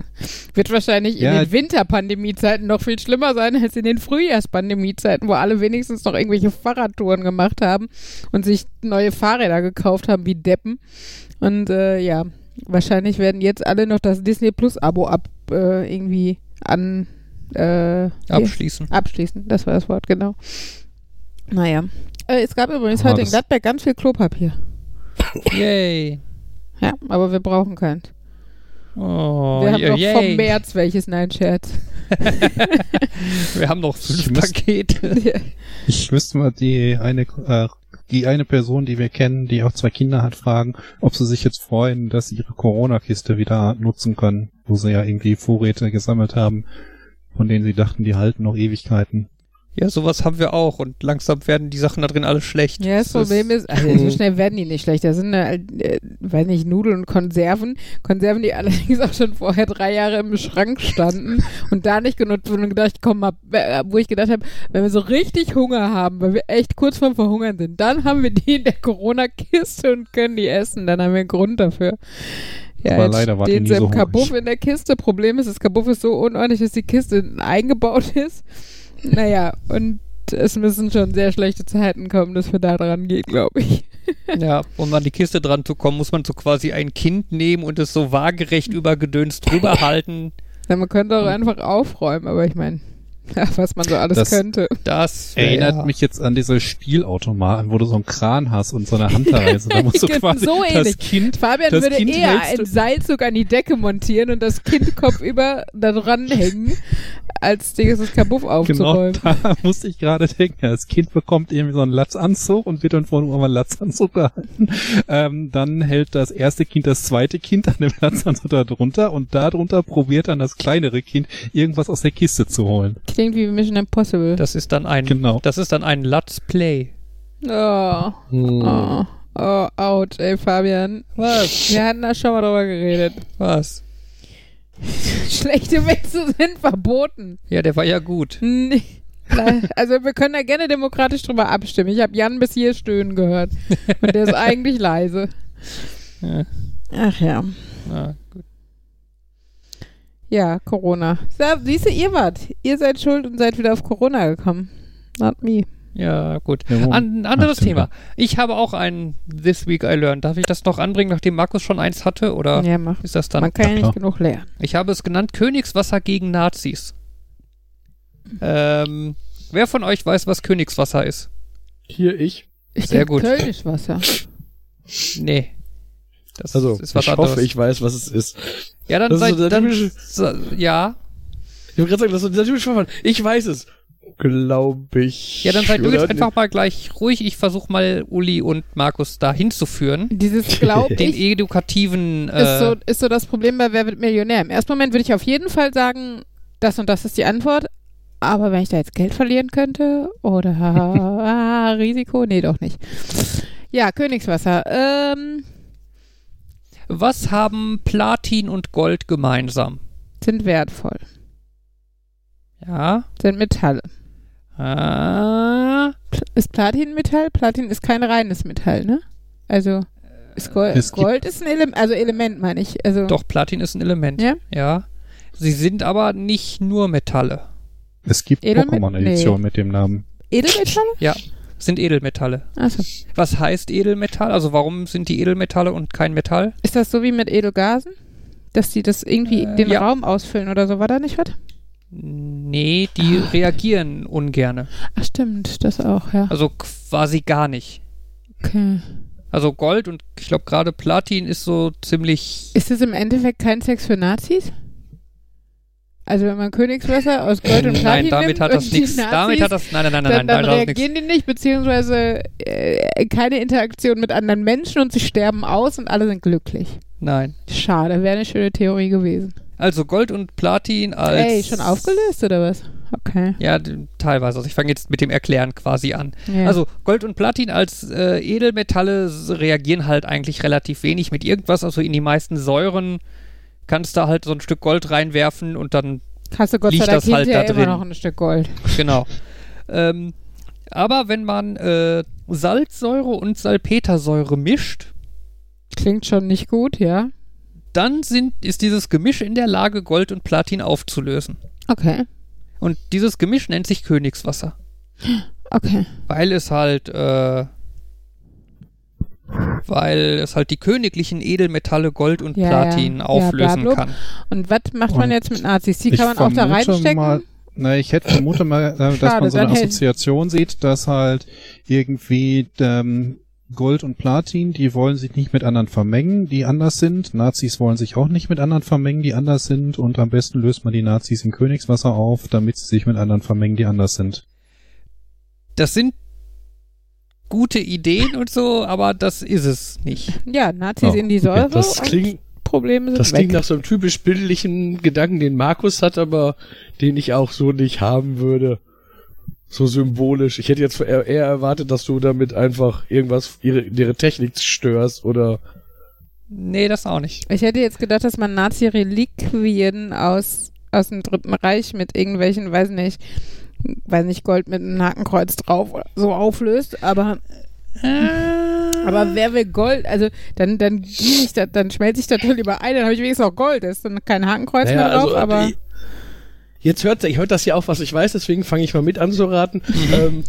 wird wahrscheinlich in Ja. den Winterpandemiezeiten noch viel schlimmer sein als in den Frühjahrspandemiezeiten, wo alle wenigstens noch irgendwelche Fahrradtouren gemacht haben und sich neue Fahrräder gekauft haben wie Deppen. Und äh, ja, wahrscheinlich werden jetzt alle noch das Disney Plus Abo ab äh, irgendwie an äh, hier- Abschließen. abschließen. Das war das Wort, genau. Naja. Äh, es gab übrigens Ah, heute in Gladbeck ganz viel Klopapier. Yay. Ja, aber wir brauchen keins. Oh, wir haben ja, noch yay. vom März welches, nein, Scherz. Wir haben noch fünf Ich Pakete. Ja. Ich müsste mal die eine, äh, die eine Person, die wir kennen, die auch zwei Kinder hat, fragen, ob sie sich jetzt freuen, dass sie ihre Corona-Kiste wieder nutzen können, wo sie ja irgendwie Vorräte gesammelt haben, von denen sie dachten, die halten noch Ewigkeiten. Ja, sowas haben wir auch und langsam werden die Sachen da drin alle schlecht. ja, das Problem ist, also so schnell werden die nicht schlecht. Das sind, äh, äh, weiß nicht, Nudeln und Konserven. Konserven, die allerdings auch schon vorher drei Jahre im Schrank standen und da nicht genutzt wurden und gedacht, komm mal, äh, wo ich gedacht habe, wenn wir so richtig Hunger haben, weil wir echt kurz vorm Verhungern sind, dann haben wir die in der Corona-Kiste und können die essen. Dann haben wir einen Grund dafür. Ja, Aber leider war sie so im. Kabuff in der Kiste. Problem ist, das Kabuff ist so unordentlich, dass die Kiste eingebaut ist. Naja, und es müssen schon sehr schlechte Zeiten kommen, dass wir da dran gehen, glaube ich. Ja, um an die Kiste dran zu kommen, muss man so quasi ein Kind nehmen und es so waagerecht über Gedöns drüber halten. Ja, man könnte auch einfach aufräumen, aber ich meine, ja, was man so alles Das- könnte. Das Erinnert mich jetzt an diese Spielautomaten, wo du so einen Kran hast und so eine Handreise. Da musst du Genau, quasi so ähnlich. das Kind Fabian das würde Kind eher einen Seilzug an die Decke montieren und das Kind kopfüber da dran hängen, als dieses Kabuff Genau, aufzuräumen. da musste ich gerade denken. Das Kind bekommt irgendwie so einen Latzanzug und wird dann von einem Latzanzug gehalten. Ähm, dann hält das erste Kind das zweite Kind an dem Latzanzug da drunter und darunter probiert dann das kleinere Kind irgendwas aus der Kiste zu holen. Klingt wie Mission Impossible. Das ist dann ein, Genau. das ist dann ein Let's Play. Oh, Hm. oh, oh, ouch, ey, Fabian. Was? Wir hatten da schon mal drüber geredet. Was? Schlechte Witze sind verboten. Ja, der war ja gut. Nee. Also wir können da gerne demokratisch drüber abstimmen. Ich habe Jan bis hier stöhnen gehört. Und der ist eigentlich leise. Ja, Ach ja. na, gut. Ja, Corona. So, siehst du, ihr wart. Ihr seid schuld und seid wieder auf Corona gekommen. Not me. Ja, gut. An, anderes Ach, Thema. Ich habe auch ein This Week I Learned. Darf ich das noch anbringen, nachdem Markus schon eins hatte? Oder Ja, mach. ist das dann? Man kann ja Ja, nicht genug lernen. Ich habe es genannt Königswasser gegen Nazis. Ähm, wer von euch weiß, was Königswasser ist? Hier ich. Ich Sehr gut. Kölnischwasser. Nee. Das Also, ist was ich anderes. hoffe, ich weiß, was es ist. ja, dann ist seid, so dann, typische- sa- ja. Ich wollte gerade sagen, das ist der typische Verfahren. Ich weiß es. Glaube ich. Ja, dann seid du jetzt einfach mal gleich ruhig. Ich versuche mal Uli und Markus da hinzuführen. Dieses glaub Den edukativen, ist, äh, so, ist so das Problem bei Wer wird Millionär. Im ersten Moment würde ich auf jeden Fall sagen, das und das ist die Antwort. Aber wenn ich da jetzt Geld verlieren könnte oder ah, Risiko, nee, doch nicht. Ja, Königswasser. Ähm, was haben Platin und Gold gemeinsam? sind wertvoll. Ja. Sind Metalle. Ah, Ist Platin Metall? Platin ist kein reines Metall, ne? Also ist Gold, Es Gold ist ein Element, also Element meine ich. Also doch, Platin ist ein Element. Ja? Ja. Sie sind aber nicht nur Metalle. Es gibt Pokémon-Edition mit dem Namen. Edelmetalle? Ja, sind Edelmetalle. Achso. Was heißt Edelmetall? Also warum sind die Edelmetalle und kein Metall? Ist das so wie mit Edelgasen? Dass die das irgendwie Äh, den ja. Raum ausfüllen oder so? War da nicht was? Nee, die Ah. reagieren ungerne. Ach stimmt, das auch, ja. Also quasi gar nicht. Okay. Also Gold und ich glaube gerade Platin ist so ziemlich. Ist das im Endeffekt kein Sex für Nazis? Also wenn man Königswasser aus Gold und Platin Nein, damit nimmt hat das nichts. Damit hat das. Nein, nein, nein, nein, dann, nein, dann nein, nichts. reagieren die nicht, beziehungsweise äh, keine Interaktion mit anderen Menschen und sie sterben aus und alle sind glücklich. Nein. Schade, wäre eine schöne Theorie gewesen. Also Gold und Platin als. Ey, schon aufgelöst oder was? Okay. Ja, teilweise. Also ich fange jetzt mit dem Erklären quasi an. Ja. Also Gold und Platin als äh, Edelmetalle reagieren halt eigentlich relativ wenig mit irgendwas. Also in die meisten Säuren kannst da halt so ein Stück Gold reinwerfen und dann Hast du Gott sei liegt Dank das halt da immer drin. noch ein Stück Gold. Genau. ähm, aber wenn man äh, Salzsäure und Salpetersäure mischt, Klingt schon nicht gut, ja. dann sind, ist dieses Gemisch in der Lage, Gold und Platin aufzulösen. Okay. Und dieses Gemisch nennt sich Königswasser. Okay. Weil es halt, äh, weil es halt die königlichen Edelmetalle Gold und Ja, Platin ja. Ja, auflösen blablub. kann. Und was macht man Und jetzt mit Nazis? Die kann man auch da vermute reinstecken? Mal, na, ich hätte vermute mal, äh, dass Schade, man so eine Assoziation sieht, dass halt irgendwie ähm, Gold und Platin, die wollen sich nicht mit anderen vermengen, die anders sind. Nazis wollen sich auch nicht mit anderen vermengen, die anders sind. Und am besten löst man die Nazis in Königswasser auf, damit sie sich mit anderen vermengen, die anders sind. Das sind gute Ideen und so, aber das ist es nicht. Ja, Nazis Oh, in die okay. Säure Das klingt, Probleme sind das weg. klingt nach so einem typisch bildlichen Gedanken, den Markus hat, aber den ich auch so nicht haben würde. So symbolisch. Ich hätte jetzt eher, eher erwartet, dass du damit einfach irgendwas, ihre, ihre Technik störst oder Nee, das auch nicht. Ich hätte jetzt gedacht, dass man Nazi-Reliquien aus, aus dem Dritten Reich mit irgendwelchen, weiß nicht, weiß nicht, Gold mit einem Hakenkreuz drauf so auflöst, aber aber wer will Gold? Also dann dann gieße ich das, dann schmelze ich das doch lieber ein, dann habe ich wenigstens auch Gold, das ist dann kein Hakenkreuz Naja, mehr drauf, also, aber äh, Jetzt hört, ich hört das ja auch, was ich weiß, deswegen fange ich mal mit an zu raten. ähm,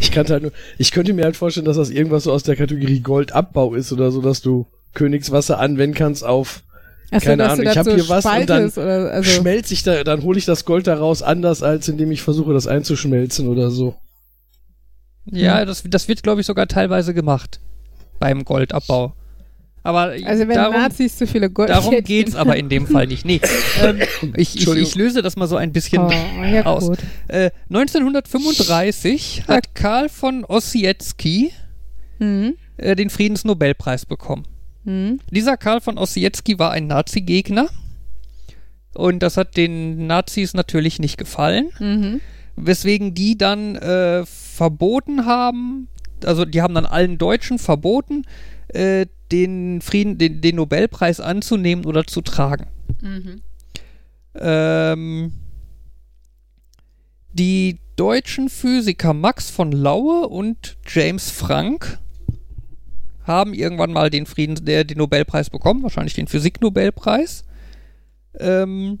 ich kannte halt nur, ich könnte mir halt vorstellen, dass das irgendwas so aus der Kategorie Goldabbau ist oder so, dass du Königswasser anwenden kannst auf Achso, keine Ahnung, ich das hab so hier was und dann oder also schmelze ich da, dann hole ich das Gold daraus anders, als indem ich versuche, das einzuschmelzen oder so. Ja, das, das wird, glaube ich, sogar teilweise gemacht beim Goldabbau. Aber also wenn darum, Nazis zu viele Gold darum geht's aber in dem Fall nicht. Nee, ähm, ich, ich, ich löse das mal so ein bisschen Oh, ja aus. gut. Äh, 1935 hat Karl von Ossietzky Mhm. äh, den Friedensnobelpreis bekommen. Mhm. Dieser Karl von Ossietzky war ein Nazi-Gegner und das hat den Nazis natürlich nicht gefallen, Mhm. weswegen die dann äh, verboten haben, also die haben dann allen Deutschen verboten, äh, den Frieden, den, den Nobelpreis anzunehmen oder zu tragen. Mhm. Ähm, die deutschen Physiker Max von Laue und James Frank haben irgendwann mal den Frieden, der, den Nobelpreis bekommen, wahrscheinlich den Physiknobelpreis. Ähm,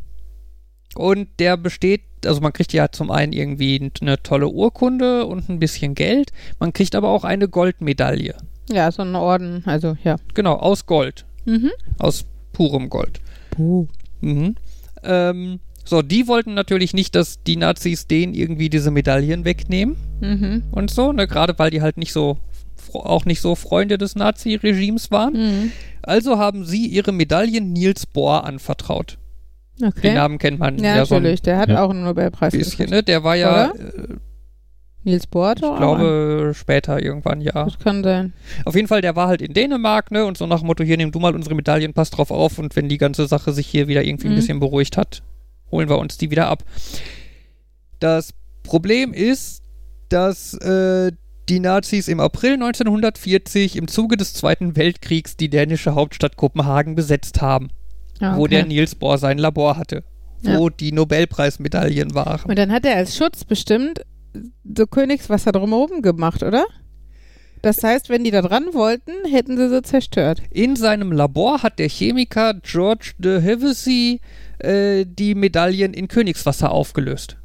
und der besteht, also man kriegt ja zum einen irgendwie eine tolle Urkunde und ein bisschen Geld, man kriegt aber auch eine Goldmedaille. Ja, so ein Orden, also ja. Genau, aus Gold. Mhm. Aus purem Gold. Mhm. Ähm, so, die wollten natürlich nicht, dass die Nazis denen irgendwie diese Medaillen wegnehmen Mhm. und so, ne, gerade weil die halt nicht so auch nicht so Freunde des Nazi-Regimes waren. Mhm. Also haben sie ihre Medaillen Niels Bohr anvertraut. Den Okay. Namen kennt man Ja, ja, so ein natürlich. Der hat Ja. auch einen Nobelpreis bisschen, ne? Der war ja, äh, Niels Bohr ich glaube, später irgendwann, ja. Das kann sein. Auf jeden Fall, der war halt in Dänemark, ne? Und so nach dem Motto, hier nimm du mal unsere Medaillen, pass drauf auf und wenn die ganze Sache sich hier wieder irgendwie ein Mhm. bisschen beruhigt hat, holen wir uns die wieder ab. Das Problem ist, dass äh, die Nazis im April 1940 im Zuge des Zweiten Weltkriegs die dänische Hauptstadt Kopenhagen besetzt haben, Ah, wo okay. der Niels Bohr sein Labor hatte, wo die Nobelpreismedaillen waren. Und dann hat er als Schutz bestimmt so Königswasser drumherum gemacht, oder? Das heißt, wenn die da dran wollten, hätten sie sie zerstört. In seinem Labor hat der Chemiker George de Hevesy äh, die Medaillen in Königswasser aufgelöst.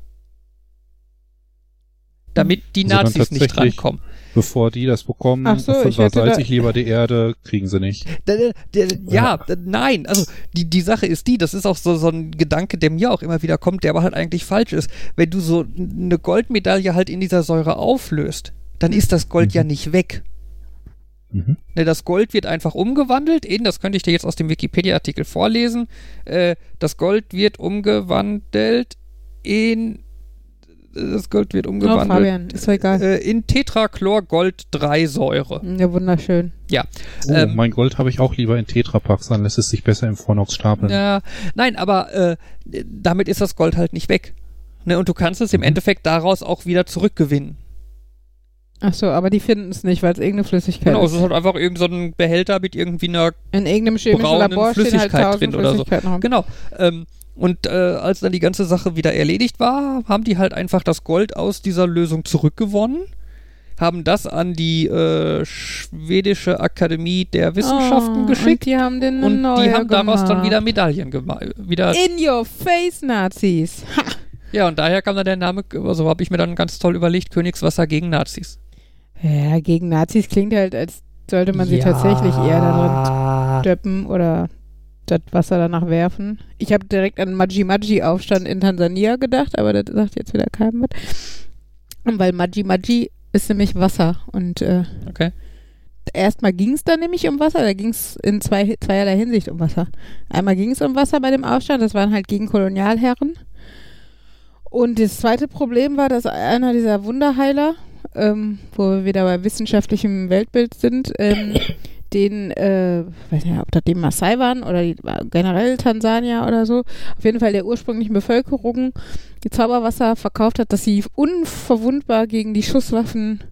Damit die Also Nazis nicht drankommen. Bevor die das bekommen, Ach so, ich ich lieber die Erde, kriegen sie nicht. Ja, nein, also die, die Sache ist die, das ist auch so, so ein Gedanke, der mir auch immer wieder kommt, der aber halt eigentlich falsch ist. Wenn du so eine Goldmedaille halt in dieser Säure auflöst, dann ist das Gold ja nicht weg. Mhm. Ne, das Gold wird einfach umgewandelt in, das könnte ich dir jetzt aus dem Wikipedia-Artikel vorlesen, äh, das Gold wird umgewandelt in, das Gold wird Oh, umgewandelt Fabian, ist doch egal. äh, in Tetrachlor-Gold-3-Säure. Ja, wunderschön. Ja. Oh, Ähm, mein Gold habe ich auch lieber in Tetrapacks, dann lässt es sich besser im Fornox stapeln. Ja, nein, aber äh, damit ist das Gold halt nicht weg. Ne, und du kannst es im Mhm. Endeffekt daraus auch wieder zurückgewinnen. Ach so, aber die finden es nicht, weil es irgendeine Flüssigkeit Genau, ist. es ist halt einfach irgendein so ein Behälter mit irgendwie einer In irgendeinem chemischen braunen Labor stehen halt Flüssigkeit tausend drin oder so. Flüssigkeiten rum. Genau. Ähm, und äh, als dann die ganze Sache wieder erledigt war, haben die halt einfach das Gold aus dieser Lösung zurückgewonnen, haben das an die äh, schwedische Akademie der Wissenschaften Oh, geschickt Und die haben den und die haben daraus dann gemacht. wieder Medaillen gemacht. In your face, Nazis. Ha. ja, und daher kam dann der Name, also habe ich mir dann ganz toll überlegt, Königswasser gegen Nazis. Ja, gegen Nazis klingt halt, als sollte man sie tatsächlich eher da drin döppen oder das Wasser danach werfen. Ich habe direkt an Maji-Maji-Aufstand in Tansania gedacht, aber das sagt jetzt wieder keinem was. Weil Maji-Maji ist nämlich Wasser und äh, Okay. erstmal ging es da nämlich um Wasser, da ging es in zwei, zweierlei Hinsicht um Wasser. Einmal ging es um Wasser bei dem Aufstand, das waren halt gegen Kolonialherren. Und das zweite Problem war, dass einer dieser Wunderheiler, ähm, wo wir wieder bei wissenschaftlichem Weltbild sind, ähm, den, äh, weiß nicht, ob das die Maasai waren oder die, generell Tansania oder so, auf jeden Fall der ursprünglichen Bevölkerung die Zauberwasser verkauft hat, dass sie unverwundbar gegen die Schusswaffen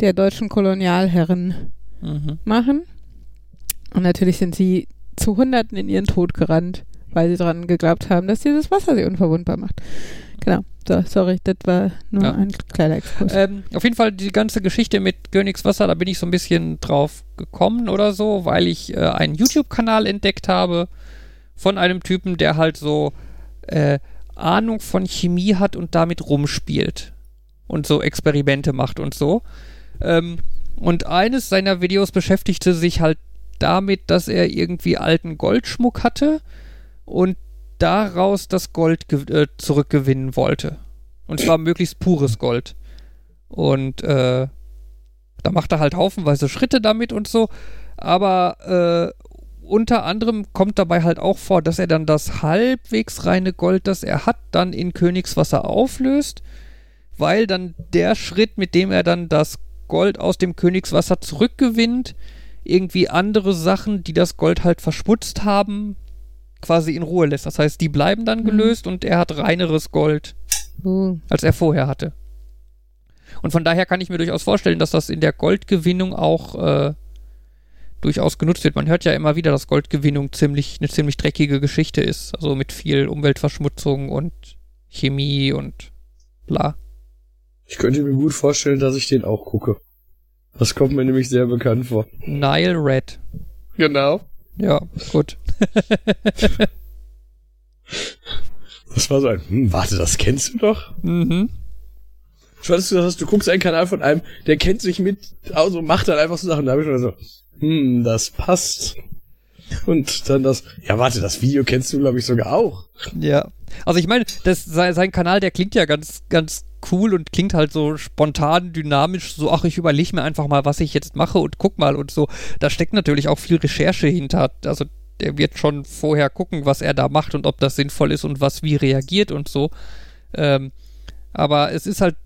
der deutschen Kolonialherren Mhm. machen. Und natürlich sind sie zu Hunderten in ihren Tod gerannt, weil sie daran geglaubt haben, dass dieses Wasser sie unverwundbar macht. Genau. So, sorry, das war nur Ja. ein kleiner Exkurs. Ähm, auf jeden Fall die ganze Geschichte mit Königswasser, da bin ich so ein bisschen drauf gekommen oder so, weil ich äh, einen YouTube-Kanal entdeckt habe von einem Typen, der halt so äh, Ahnung von Chemie hat und damit rumspielt und so Experimente macht und so. Ähm, und eines seiner Videos beschäftigte sich halt damit, dass er irgendwie alten Goldschmuck hatte und daraus das Gold äh, zurückgewinnen wollte. Und zwar möglichst pures Gold. Und äh, da macht er halt haufenweise Schritte damit und so. Aber äh, unter anderem kommt dabei halt auch vor, dass er dann das halbwegs reine Gold, das er hat, dann in Königswasser auflöst, weil dann der Schritt, mit dem er dann das Gold aus dem Königswasser zurückgewinnt, irgendwie andere Sachen, die das Gold halt verschmutzt haben, quasi in Ruhe lässt. Das heißt, die bleiben dann Mhm. gelöst und er hat reineres Gold Uh, als er vorher hatte. Und von daher kann ich mir durchaus vorstellen, dass das in der Goldgewinnung auch äh, durchaus genutzt wird. Man hört ja immer wieder, dass Goldgewinnung ziemlich eine ziemlich dreckige Geschichte ist, also mit viel Umweltverschmutzung und Chemie und bla. Ich könnte mir gut vorstellen, dass ich den auch gucke. Das kommt mir nämlich sehr bekannt vor. Nile Red. Genau. Ja, gut. Das war so ein, hm, warte, das kennst du doch? Mhm. Schwarz, du hast, du guckst einen Kanal von einem, der kennt sich mit, also macht dann einfach so Sachen. Da habe ich schon so, hm, das passt. Und dann das, ja warte, das Video kennst du, glaube ich, sogar auch. Ja. Also ich meine, das, sein, sein Kanal, der klingt ja ganz, ganz cool und klingt halt so spontan, dynamisch, so, ach, ich überlege mir einfach mal, was ich jetzt mache und guck mal und so. Da steckt natürlich auch viel Recherche hinter. Also der wird schon vorher gucken, was er da macht und ob das sinnvoll ist und was wie reagiert und so. Ähm, aber es ist halt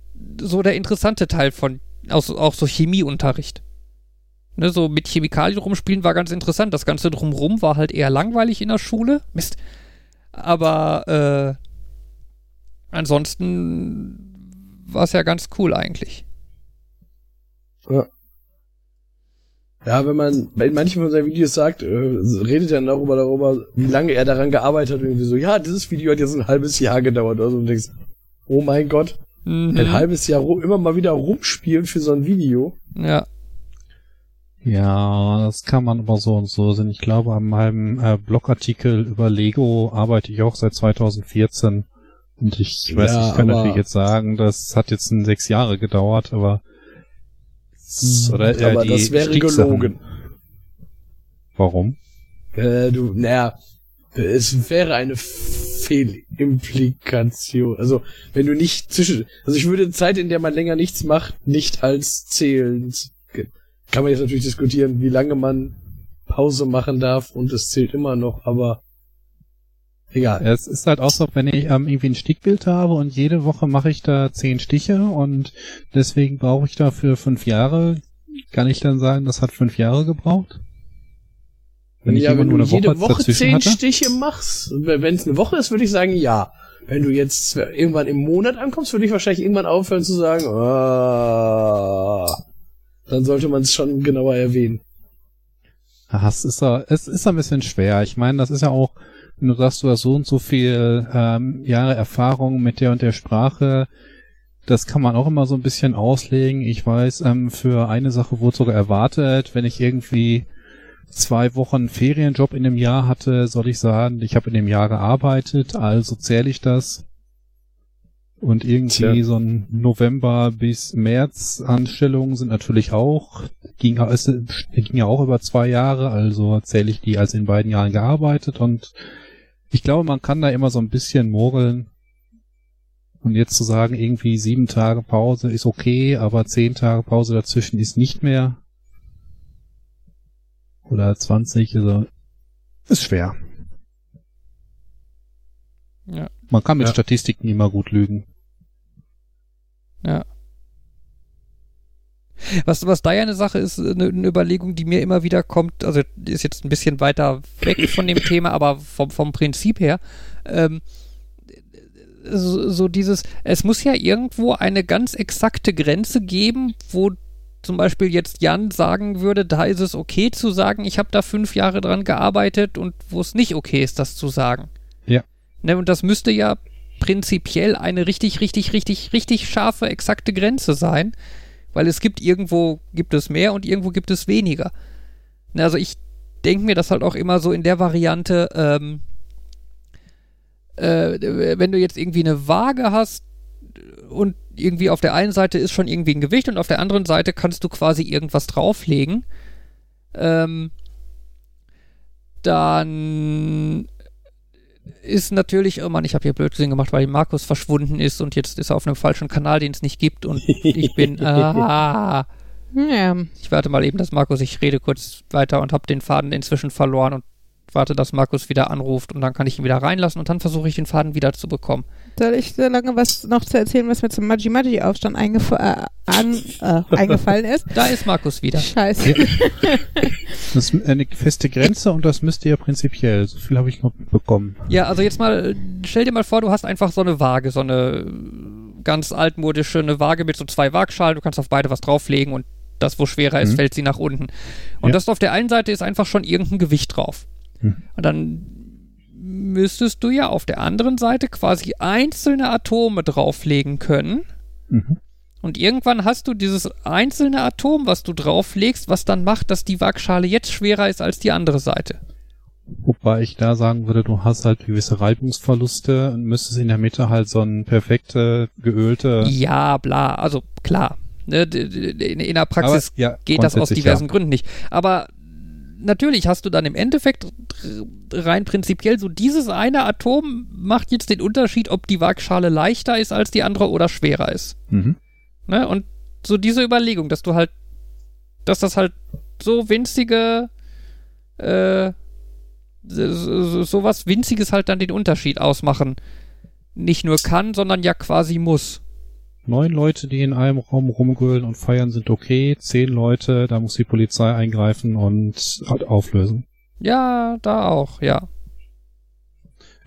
so der interessante Teil von, aus, auch so Chemieunterricht. Ne, so mit Chemikalien rumspielen war ganz interessant. Das Ganze drumrum war halt eher langweilig in der Schule. Mist. Aber äh, ansonsten war es ja ganz cool eigentlich. Ja, wenn man in manchen von seinen Videos sagt, äh, redet er darüber, darüber, wie lange er daran gearbeitet hat und irgendwie so, ja, dieses Video hat jetzt ein halbes Jahr gedauert oder so und du denkst, oh mein Gott, Mhm. ein halbes Jahr rum, immer mal wieder rumspielen für so ein Video. Ja. Ja, das kann man aber so und so sehen. Ich glaube, am halben äh, Blogartikel über Lego arbeite ich auch seit 2014. Und ich weiß, Ja, ich kann natürlich jetzt sagen, das hat jetzt ein sechs Jahre gedauert, aber oder, äh, Aber das wäre gelogen. Warum? Äh, du, naja, es wäre eine Fehlimplikation. Also, wenn du nicht zwischen, also ich würde Zeit, in der man länger nichts macht, nicht als zählend. Kann man jetzt natürlich diskutieren, wie lange man Pause machen darf und es zählt immer noch, aber egal. Es ist halt auch so, wenn ich ähm, irgendwie ein Stickbild habe und jede Woche mache ich da zehn Stiche und deswegen brauche ich dafür fünf Jahre. Kann ich dann sagen, das hat fünf Jahre gebraucht? Wenn ich ja, immer wenn du Woche jede Woche zehn hatte? Stiche machst, wenn es eine Woche ist, würde ich sagen, ja. wenn du jetzt irgendwann im Monat ankommst, würde ich wahrscheinlich irgendwann aufhören zu sagen, ah, dann sollte man es schon genauer erwähnen. Ach, es ist ja, es ist ein bisschen schwer. Ich meine, das ist ja auch, wenn du sagst, du hast so und so viel ähm, Jahre Erfahrung mit der und der Sprache, das kann man auch immer so ein bisschen auslegen. Ich weiß, ähm, für eine Sache wurde sogar erwartet, wenn ich irgendwie zwei Wochen Ferienjob in dem Jahr hatte, soll ich sagen, ich habe in dem Jahr gearbeitet, also zähle ich das. Und irgendwie Tja. so ein November bis März Anstellungen sind natürlich auch, ging, es ging ja auch über zwei Jahre, also zähle ich die als in beiden Jahren gearbeitet und ich glaube, man kann da immer so ein bisschen mogeln. Und jetzt zu sagen, irgendwie sieben Tage Pause ist okay, aber zehn Tage Pause dazwischen ist nicht mehr. Oder 20, also ist schwer. Ja. Man kann mit ja. Statistiken immer gut lügen. Ja. Was, was da ja eine Sache ist, eine, eine, Überlegung, die mir immer wieder kommt, also ist jetzt ein bisschen weiter weg von dem Thema, aber vom, vom Prinzip her, ähm, so, so dieses, es muss ja irgendwo eine ganz exakte Grenze geben, wo zum Beispiel jetzt Jan sagen würde, da ist es okay zu sagen, ich habe da fünf Jahre dran gearbeitet und wo es nicht okay ist, das zu sagen. Ja. Ne, und das müsste ja prinzipiell eine richtig, richtig, richtig, richtig scharfe, exakte Grenze sein, weil es gibt irgendwo gibt es mehr und irgendwo gibt es weniger. Also ich denke mir das halt auch immer so in der Variante, ähm, äh, wenn du jetzt irgendwie eine Waage hast und irgendwie auf der einen Seite ist schon irgendwie ein Gewicht und auf der anderen Seite kannst du quasi irgendwas drauflegen, ähm, dann ist natürlich, oh Mann, ich habe hier Blödsinn gemacht, weil Markus verschwunden ist und jetzt ist er auf einem falschen Kanal, den es nicht gibt und ich bin, ah, ja. Ich warte mal eben, dass Markus, ich rede kurz weiter und habe den Faden inzwischen verloren und warte, dass Markus wieder anruft und dann kann ich ihn wieder reinlassen und dann versuche ich den Faden wieder zu bekommen. Soll ich so lange was noch zu erzählen, was mir zum Maji-Maji-Aufstand eingef äh, an, äh, eingefallen ist? Da ist Markus wieder. Scheiße. Ja. Das ist eine feste Grenze und das müsste ja prinzipiell. So viel habe ich noch bekommen. Ja, also jetzt mal, stell dir mal vor, du hast einfach so eine Waage, so eine ganz altmodische, eine Waage mit so zwei Waagschalen. Du kannst auf beide was drauflegen und das, wo schwerer ist, mhm. fällt sie nach unten. Und ja. das auf der einen Seite ist einfach schon irgendein Gewicht drauf. Mhm. Und dann müsstest du ja auf der anderen Seite quasi einzelne Atome drauflegen können. Mhm. Und irgendwann hast du dieses einzelne Atom, was du drauflegst, was dann macht, dass die Waagschale jetzt schwerer ist als die andere Seite. Wobei ich da sagen würde, du hast halt gewisse Reibungsverluste und müsstest in der Mitte halt so ein perfekte, geölte. Ja, bla, also klar. Ne, in der Praxis Aber, ja, geht das aus diversen ja. Gründen nicht. Aber natürlich hast du dann im Endeffekt rein prinzipiell so dieses eine Atom macht jetzt den Unterschied, ob die Waagschale leichter ist als die andere oder schwerer ist. Mhm. Ne? Und so diese Überlegung, dass du halt, dass das halt so winzige, äh, so, so was Winziges halt dann den Unterschied ausmachen. Nicht nur kann, sondern ja quasi muss. Neun Leute, die in einem Raum rumgrölen und feiern, sind okay. Zehn Leute, da muss die Polizei eingreifen und halt auflösen. Ja, da auch, ja.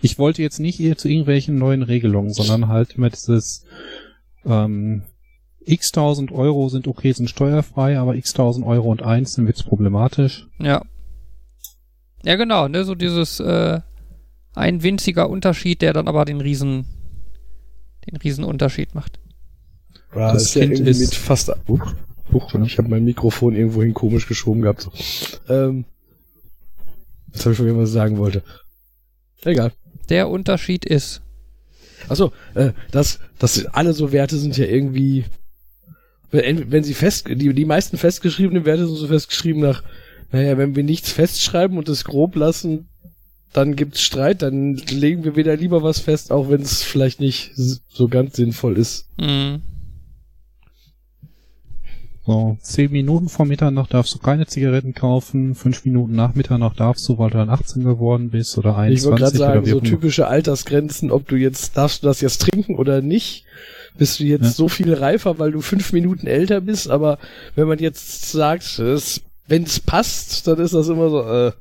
Ich wollte jetzt nicht zu irgendwelchen neuen Regelungen, sondern halt immer dieses ähm, x tausend Euro sind okay, sind steuerfrei, aber x tausend Euro und eins, dann wird's problematisch. Ja. Ja, genau, ne, so dieses äh, ein winziger Unterschied, der dann aber den riesen den riesen Unterschied macht. Ja, das ist ja ist mit fast. Uh, uh, ich habe mein Mikrofon irgendwohin komisch geschoben gehabt. So. Ähm, jetzt habe ich vergessen, was ich sagen wollte. Egal. Der Unterschied ist. Achso, äh, das, das alle so Werte sind ja irgendwie. Wenn, wenn sie fest, die, die meisten festgeschriebenen Werte sind so festgeschrieben nach, naja, wenn wir nichts festschreiben und es grob lassen, dann gibt's Streit, dann legen wir wieder lieber was fest, auch wenn es vielleicht nicht so ganz sinnvoll ist. Mhm. So, zehn Minuten vor Mitternacht darfst du keine Zigaretten kaufen, fünf Minuten nach Mitternacht darfst du, weil du dann 18 geworden bist oder 21. Ich wollte gerade sagen, so typische Altersgrenzen, ob du jetzt, darfst du das jetzt trinken oder nicht? Bist du jetzt ja. so viel reifer, weil du fünf Minuten älter bist, aber wenn man jetzt sagt, wenn es passt, dann ist das immer so, äh.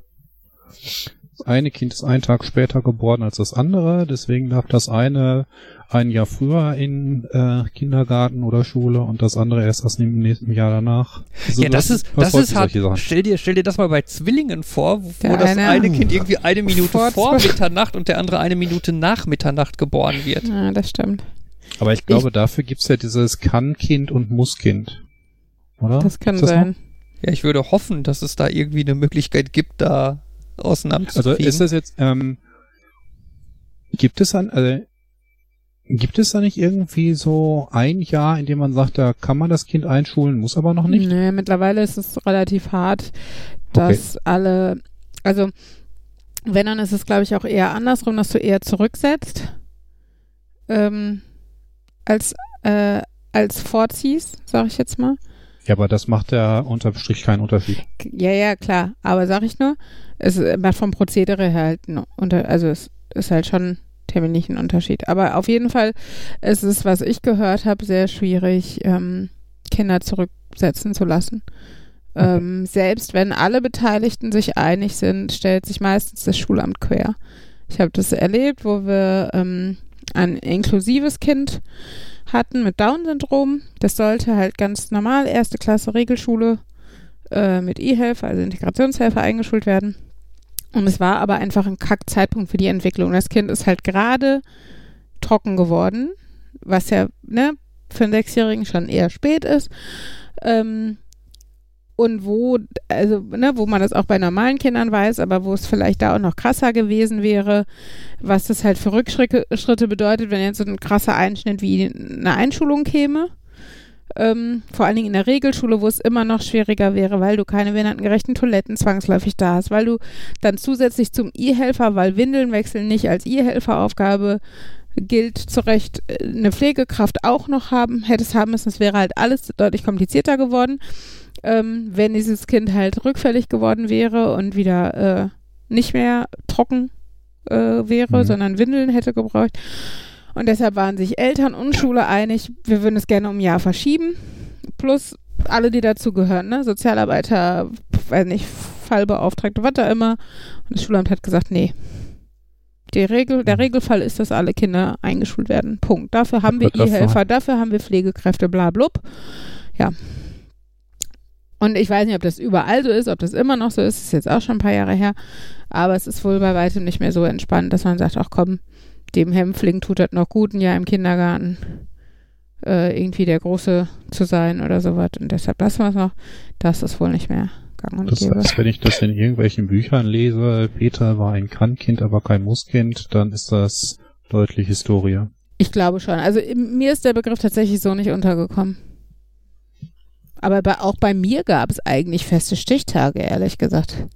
eine Kind ist einen Tag später geboren als das andere, deswegen darf das eine ein Jahr früher in äh, Kindergarten oder Schule und das andere erst erst im nächsten Jahr danach. Also ja, das ist, das ist hart. Stell dir, stell dir das mal bei Zwillingen vor, wo der das eine, eine, Kind irgendwie eine Minute vor, vor Mitternacht und der andere eine Minute nach Mitternacht geboren wird. Ja, das stimmt. Aber ich glaube, ich, dafür gibt's ja dieses Kann-Kind und Muss-Kind. Oder? Das kann das sein. Noch? Ja, ich würde hoffen, dass es da irgendwie eine Möglichkeit gibt, da auseinander zu Also ist das jetzt, ähm, gibt es an, also Gibt es da nicht irgendwie so ein Jahr, in dem man sagt, da kann man das Kind einschulen, muss aber noch nicht? Nee, mittlerweile ist es relativ hart, dass okay. alle, also wenn, dann ist es, glaube ich, auch eher andersrum, dass du eher zurücksetzt, ähm, als, äh, als vorziehst, sag ich jetzt mal. Ja, aber das macht ja unterm Strich keinen Unterschied. Ja, ja, klar. Aber sag ich nur, es macht vom Prozedere her halt, unter, also es ist halt schon terminlichen Unterschied. Aber auf jeden Fall ist es, was ich gehört habe, sehr schwierig, ähm, Kinder zurücksetzen zu lassen. Ähm, selbst wenn alle Beteiligten sich einig sind, stellt sich meistens das Schulamt quer. Ich habe das erlebt, wo wir ähm, ein inklusives Kind hatten mit Down-Syndrom. Das sollte halt ganz normal erste Klasse Regelschule äh, mit E-Helfer, also Integrationshelfer eingeschult werden. Und es war aber einfach ein Kack-Zeitpunkt für die Entwicklung. Das Kind ist halt gerade trocken geworden, was ja ne, für einen Sechsjährigen schon eher spät ist. Ähm, und wo, also, ne, wo man das auch bei normalen Kindern weiß, aber wo es vielleicht da auch noch krasser gewesen wäre, was das halt für Rückschritte bedeutet, wenn jetzt so ein krasser Einschnitt wie eine Einschulung käme ähm, vor allen Dingen in der Regelschule, wo es immer noch schwieriger wäre, weil du keine behindertengerechten Toiletten zwangsläufig da hast, weil du dann zusätzlich zum E-Helfer, weil Windeln wechseln nicht als E-Helferaufgabe gilt, zu Recht äh, eine Pflegekraft auch noch haben, hättest haben müssen. Es wäre halt alles deutlich komplizierter geworden, ähm, wenn dieses Kind halt rückfällig geworden wäre und wieder äh, nicht mehr trocken äh, wäre, mhm. sondern Windeln hätte gebraucht. Und deshalb waren sich Eltern und Schule einig, wir würden es gerne um ein Jahr verschieben. Plus alle, die dazugehören, ne? Sozialarbeiter, weiß nicht, Fallbeauftragte, was da immer. Und das Schulamt hat gesagt, nee. Regel, der Regelfall ist, dass alle Kinder eingeschult werden. Punkt. Dafür haben wir E-Helfer, dafür haben wir Pflegekräfte, bla blub. Ja. Und ich weiß nicht, ob das überall so ist, ob das immer noch so ist, das ist jetzt auch schon ein paar Jahre her. Aber es ist wohl bei weitem nicht mehr so entspannt, dass man sagt, ach komm, dem Hämpfling tut das noch gut, ein Jahr im Kindergarten äh, irgendwie der Große zu sein oder sowas. Und deshalb lassen wir es noch. Das ist wohl nicht mehr gang und das gäbe. Heißt, wenn ich das in irgendwelchen Büchern lese, Peter war ein Kannkind, aber kein Musskind, dann ist das deutlich Historie. Ich glaube schon. Also mir ist der Begriff tatsächlich so nicht untergekommen. Aber bei, auch bei mir gab es eigentlich feste Stichtage, ehrlich gesagt.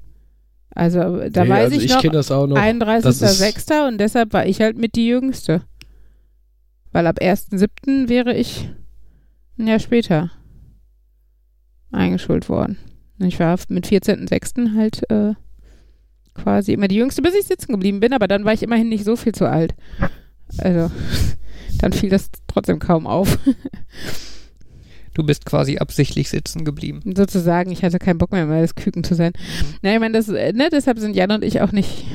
Also da nee, weiß also ich, ich noch, noch 31.06. und deshalb war ich halt mit die Jüngste. Weil ab 1.07. wäre ich ein Jahr später eingeschult worden. Und ich war mit 14.06. halt äh, quasi immer die Jüngste, bis ich sitzen geblieben bin, aber dann war ich immerhin nicht so viel zu alt. Also dann fiel das trotzdem kaum auf. Du bist quasi absichtlich sitzen geblieben. Sozusagen, ich hatte keinen Bock mehr, mal das Küken zu sein. Mhm. Na, ich meine, das, ne, deshalb sind Jan und ich auch nicht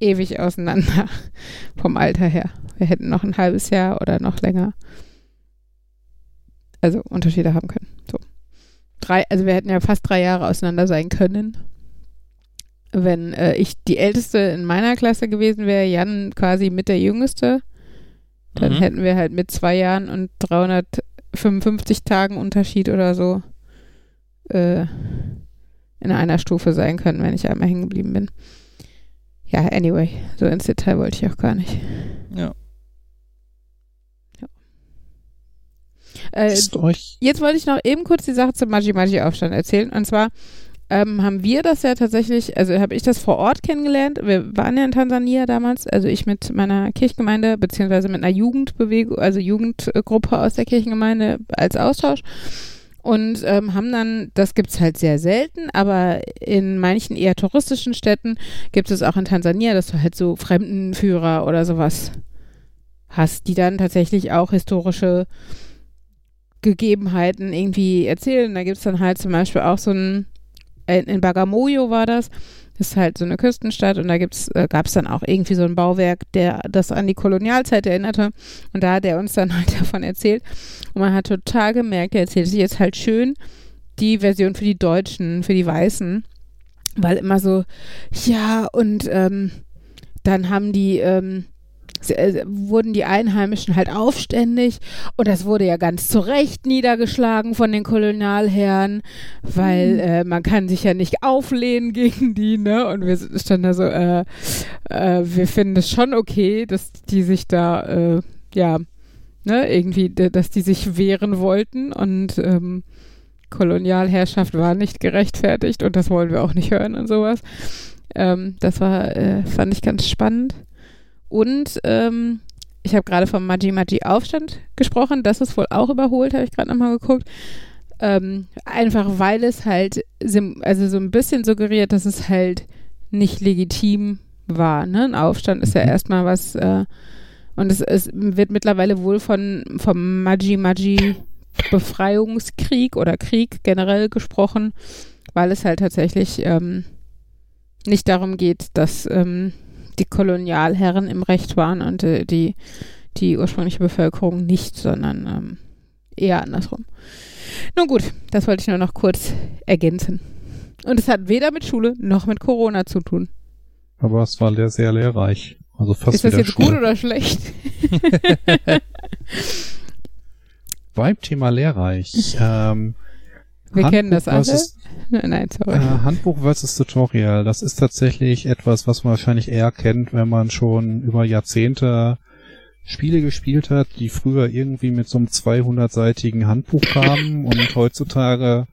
ewig auseinander vom Alter her. Wir hätten noch ein halbes Jahr oder noch länger. Also Unterschiede haben können. So. Drei, also wir hätten ja fast drei Jahre auseinander sein können. Wenn äh, ich die Älteste in meiner Klasse gewesen wäre, Jan quasi mit der Jüngste, dann mhm. hätten wir halt mit zwei Jahren und 300 55 Tagen Unterschied oder so äh, in einer Stufe sein können, wenn ich einmal hängen geblieben bin. Ja, anyway, so ins Detail wollte ich auch gar nicht. Ja. ja. Äh, jetzt wollte ich noch eben kurz die Sache zum Maji-Maji-Aufstand erzählen. Und zwar ähm, haben wir das ja tatsächlich, also habe ich das vor Ort kennengelernt. Wir waren ja in Tansania damals, also ich mit meiner Kirchgemeinde, beziehungsweise mit einer Jugendbewegung, also Jugendgruppe aus der Kirchengemeinde als Austausch. Und ähm, haben dann, das gibt's halt sehr selten, aber in manchen eher touristischen Städten gibt es auch in Tansania, dass du halt so Fremdenführer oder sowas hast, die dann tatsächlich auch historische Gegebenheiten irgendwie erzählen. Da gibt's dann halt zum Beispiel auch so ein in, in Bagamoyo war das, ist halt so eine Küstenstadt und da äh, gab es dann auch irgendwie so ein Bauwerk, der das an die Kolonialzeit erinnerte. Und da hat er uns dann halt davon erzählt. Und man hat total gemerkt, er erzählt sich jetzt halt schön die Version für die Deutschen, für die Weißen, weil immer so, ja, und ähm, dann haben die, ähm, äh, wurden die Einheimischen halt aufständig und das wurde ja ganz zu Recht niedergeschlagen von den Kolonialherren, weil mhm. äh, man kann sich ja nicht auflehnen gegen die, ne? Und wir standen da so, äh, äh, wir finden es schon okay, dass die sich da, äh, ja, ne, irgendwie, dass die sich wehren wollten und ähm, Kolonialherrschaft war nicht gerechtfertigt und das wollen wir auch nicht hören und sowas. Ähm, das war, äh, fand ich ganz spannend. Und ähm, ich habe gerade vom Maji Maji Aufstand gesprochen. Das ist wohl auch überholt, habe ich gerade nochmal geguckt. Ähm, einfach weil es halt also so ein bisschen suggeriert, dass es halt nicht legitim war. Ne? Ein Aufstand ist ja mhm. erstmal was, äh, und es, es, wird mittlerweile wohl von vom Maji Maji Befreiungskrieg oder Krieg generell gesprochen, weil es halt tatsächlich ähm, nicht darum geht, dass ähm, die Kolonialherren im Recht waren und äh, die, die ursprüngliche Bevölkerung nicht, sondern ähm, eher andersrum. Nun gut, das wollte ich nur noch kurz ergänzen. Und es hat weder mit Schule noch mit Corona zu tun. Aber es war sehr, sehr lehrreich. Also fast Ist das jetzt Schule. gut oder schlecht? Beim Thema lehrreich. Ähm, Wir Handbuch kennen das alle. Nein, sorry. Äh, Handbuch versus Tutorial, das ist tatsächlich etwas, was man wahrscheinlich eher kennt, wenn man schon über Jahrzehnte Spiele gespielt hat, die früher irgendwie mit so einem 200-seitigen Handbuch kamen und heutzutage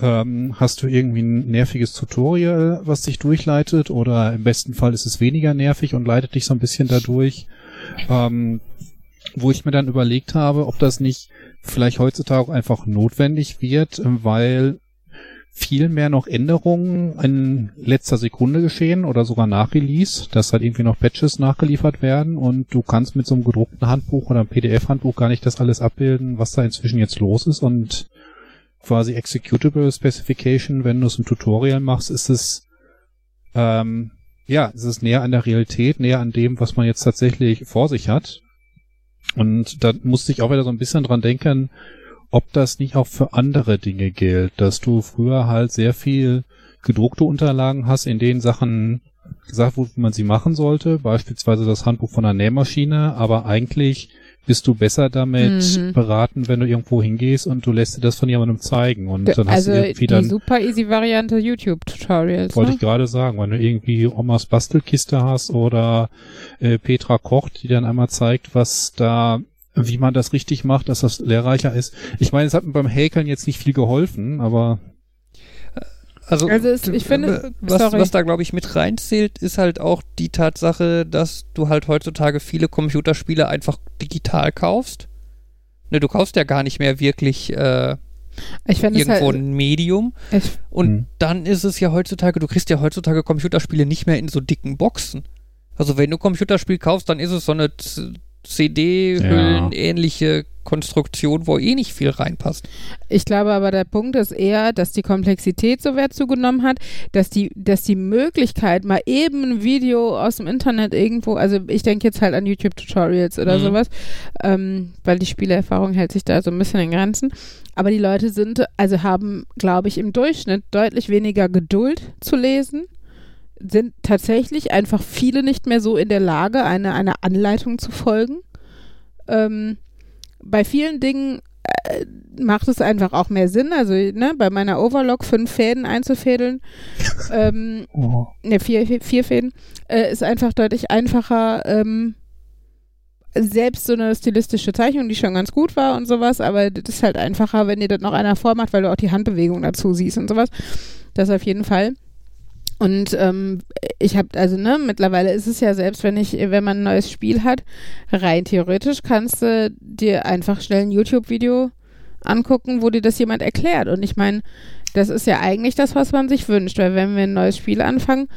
ähm, hast du irgendwie ein nerviges Tutorial, was dich durchleitet oder im besten Fall ist es weniger nervig und leitet dich so ein bisschen dadurch. Ähm, wo ich mir dann überlegt habe, ob das nicht vielleicht heutzutage einfach notwendig wird, weil viel mehr noch Änderungen in letzter Sekunde geschehen oder sogar nach Release, dass halt irgendwie noch Patches nachgeliefert werden und du kannst mit so einem gedruckten Handbuch oder einem PDF-Handbuch gar nicht das alles abbilden, was da inzwischen jetzt los ist und quasi Executable Specification, wenn du es im Tutorial machst, ist es ähm, ja, es ist näher an der Realität, näher an dem, was man jetzt tatsächlich vor sich hat. Und da musste ich auch wieder so ein bisschen dran denken, ob das nicht auch für andere Dinge gilt, dass du früher halt sehr viel gedruckte Unterlagen hast, in denen Sachen gesagt wurde, wie man sie machen sollte, beispielsweise das Handbuch von einer Nähmaschine, aber eigentlich bist du besser damit mhm. beraten, wenn du irgendwo hingehst und du lässt dir das von jemandem zeigen und dann hast also du irgendwie dann super easy Variante YouTube Tutorials. Wollte ne? ich gerade sagen, wenn du irgendwie Omas Bastelkiste hast oder äh, Petra kocht, die dann einmal zeigt, was da wie man das richtig macht, dass das lehrreicher ist. Ich meine, es hat mir beim Häkeln jetzt nicht viel geholfen, aber also, also es, ich finde, was, was da glaube ich mit reinzählt, ist halt auch die Tatsache, dass du halt heutzutage viele Computerspiele einfach digital kaufst. Ne, du kaufst ja gar nicht mehr wirklich äh, irgendwo halt, ein Medium. Und hm. dann ist es ja heutzutage, du kriegst ja heutzutage Computerspiele nicht mehr in so dicken Boxen. Also wenn du Computerspiel kaufst, dann ist es so eine CD-Hüllen ähnliche ja. Konstruktion, wo eh nicht viel reinpasst. Ich glaube aber, der Punkt ist eher, dass die Komplexität so wert zugenommen hat, dass die, dass die Möglichkeit, mal eben ein Video aus dem Internet irgendwo, also ich denke jetzt halt an YouTube-Tutorials oder mhm. sowas, ähm, weil die Spielerfahrung hält sich da so ein bisschen in Grenzen. Aber die Leute sind, also haben, glaube ich, im Durchschnitt deutlich weniger Geduld zu lesen sind tatsächlich einfach viele nicht mehr so in der Lage, eine, eine Anleitung zu folgen. Ähm, bei vielen Dingen äh, macht es einfach auch mehr Sinn. Also ne, bei meiner Overlock fünf Fäden einzufädeln, ähm, oh. ne, vier, vier Fäden, äh, ist einfach deutlich einfacher. Ähm, selbst so eine stilistische Zeichnung, die schon ganz gut war und sowas, aber das ist halt einfacher, wenn dir das noch einer vormacht, weil du auch die Handbewegung dazu siehst und sowas. Das auf jeden Fall. Und ähm, ich habe, also ne, mittlerweile ist es ja selbst, wenn ich, wenn man ein neues Spiel hat, rein theoretisch kannst du dir einfach schnell ein YouTube-Video angucken, wo dir das jemand erklärt. Und ich meine, das ist ja eigentlich das, was man sich wünscht, weil wenn wir ein neues Spiel anfangen,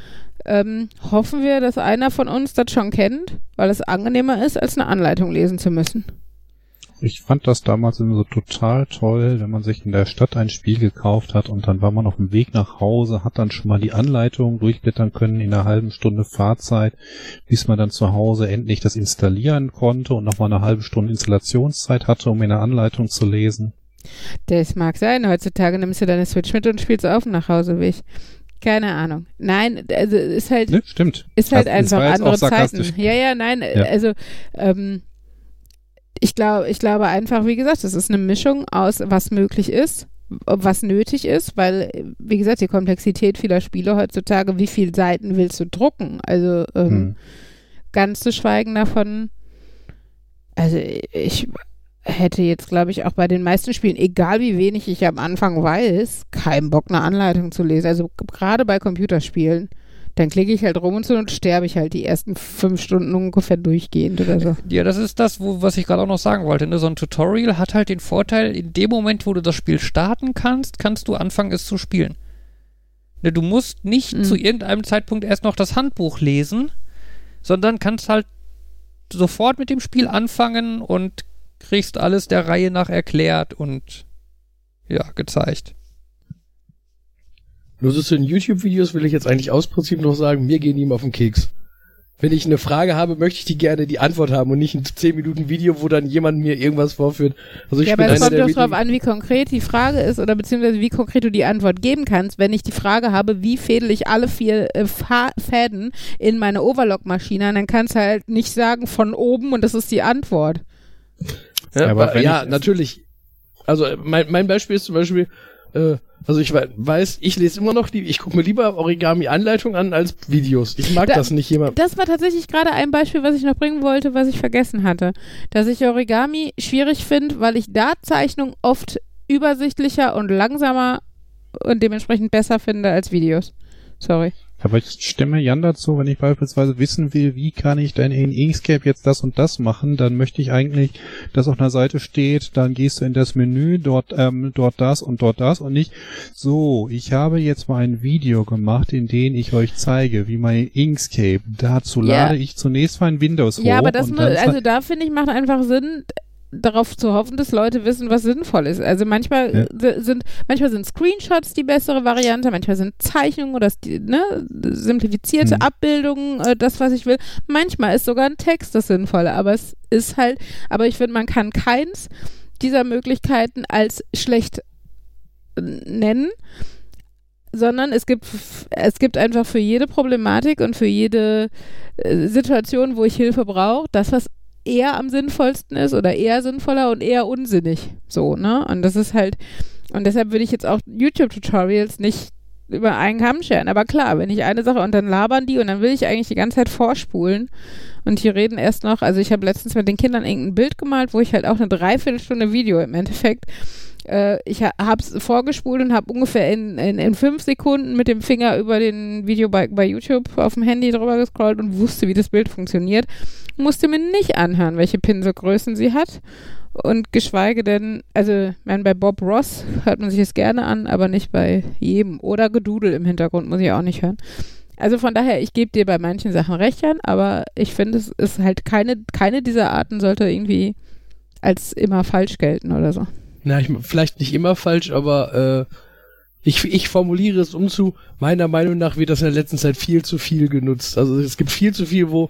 ähm, hoffen wir, dass einer von uns das schon kennt, weil es angenehmer ist, als eine Anleitung lesen zu müssen. Ich fand das damals immer so total toll, wenn man sich in der Stadt ein Spiel gekauft hat und dann war man auf dem Weg nach Hause, hat dann schon mal die Anleitung durchblättern können in einer halben Stunde Fahrzeit, bis man dann zu Hause endlich das installieren konnte und nochmal eine halbe Stunde Installationszeit hatte, um in der Anleitung zu lesen. Das mag sein. Heutzutage nimmst du deine Switch mit und spielst auf dem Nachhauseweg. Keine Ahnung. Nein, also ist halt. Ne, stimmt. Ist halt das einfach andere. Zeiten. Ja, ja, nein, Ja. also ähm, ich glaube, ich glaube einfach, wie gesagt, es ist eine Mischung aus, was möglich ist, was nötig ist, weil, wie gesagt, die Komplexität vieler Spiele heutzutage, wie viele Seiten willst du drucken? Also ähm, Hm. ganz zu schweigen davon, also ich hätte jetzt, glaube ich, auch bei den meisten Spielen, egal wie wenig ich am Anfang weiß, keinen Bock, eine Anleitung zu lesen. Also gerade bei Computerspielen. Dann klicke ich halt rum und so und sterbe ich halt die ersten fünf Stunden ungefähr durchgehend oder so. Ja, das ist das, wo, was ich gerade auch noch sagen wollte. Ne? So ein Tutorial hat halt den Vorteil, in dem Moment, wo du das Spiel starten kannst, kannst du anfangen, es zu spielen. Ne, du musst nicht Mhm. zu irgendeinem Zeitpunkt erst noch das Handbuch lesen, sondern kannst halt sofort mit dem Spiel anfangen und kriegst alles der Reihe nach erklärt und ja, gezeigt. Nur so zu den YouTube-Videos will ich jetzt eigentlich aus Prinzip noch sagen, mir gehen die immer auf den Keks. Wenn ich eine Frage habe, möchte ich die gerne die Antwort haben und nicht ein 10 Minuten Video, wo dann jemand mir irgendwas vorführt. Also ich ja, aber es kommt doch drauf wenigen- an, wie konkret die Frage ist oder beziehungsweise wie konkret du die Antwort geben kannst. Wenn ich die Frage habe, wie fädel ich alle vier äh, Fäden in meine Overlock-Maschine, dann kannst du halt nicht sagen von oben und das ist die Antwort. Ja, aber ja ich- natürlich. Also äh, mein, mein Beispiel ist zum Beispiel, äh, also ich wei- weiß, ich lese immer noch die, ich gucke mir lieber Origami-Anleitung an als Videos. Ich mag Da- das nicht jemand. Das war tatsächlich gerade ein Beispiel, was ich noch bringen wollte, was ich vergessen hatte. Dass ich Origami schwierig finde, weil ich da Zeichnung oft übersichtlicher und langsamer und dementsprechend besser finde als Videos. Sorry. Aber ich stimme Jan dazu, wenn ich beispielsweise wissen will, wie kann ich denn in Inkscape jetzt das und das machen, dann möchte ich eigentlich, dass auf einer Seite steht, dann gehst du in das Menü, dort, ähm, dort das und dort das und nicht, so, ich habe jetzt mal ein Video gemacht, in dem ich euch zeige, wie mein Inkscape, dazu Ja. lade ich zunächst mein Windows hoch. Ja, aber das und mu- dann also da finde ich macht einfach Sinn darauf zu hoffen, dass Leute wissen, was sinnvoll ist. Also manchmal Ja. sind manchmal sind Screenshots die bessere Variante, manchmal sind Zeichnungen oder ne, simplifizierte Hm. Abbildungen äh, das, was ich will. Manchmal ist sogar ein Text das Sinnvolle, aber es ist halt, aber ich finde, man kann keins dieser Möglichkeiten als schlecht äh, nennen sondern es gibt es gibt einfach für jede Problematik und für jede äh, Situation, wo ich Hilfe brauche, das was eher am sinnvollsten ist oder eher sinnvoller und eher unsinnig, so ne? Und das ist halt und deshalb würde ich jetzt auch YouTube-Tutorials nicht über einen Kamm scheren. Aber klar, wenn ich eine Sache und dann labern die und dann will ich eigentlich die ganze Zeit vorspulen und die reden erst noch. Also ich habe letztens mit den Kindern irgendein Bild gemalt, wo ich halt auch eine Dreiviertelstunde Video im Endeffekt äh, ich ha hab's vorgespult und habe ungefähr in, in, in fünf Sekunden mit dem Finger über den Video bei, YouTube auf dem Handy drüber gescrollt und wusste, wie das Bild funktioniert. Musste mir nicht anhören, welche Pinselgrößen sie hat. Und geschweige denn, also, ich meine, bei Bob Ross hört man sich das gerne an, aber nicht bei jedem. Oder Gedudel im Hintergrund muss ich auch nicht hören. Also von daher, ich gebe dir bei manchen Sachen recht, Jan, aber ich finde, es ist halt keine, keine dieser Arten sollte irgendwie als immer falsch gelten oder so. Na, ich, vielleicht nicht immer falsch, aber äh, ich, ich formuliere es um zu, meiner Meinung nach wird das in der letzten Zeit viel zu viel genutzt. Also es gibt viel zu viel, wo,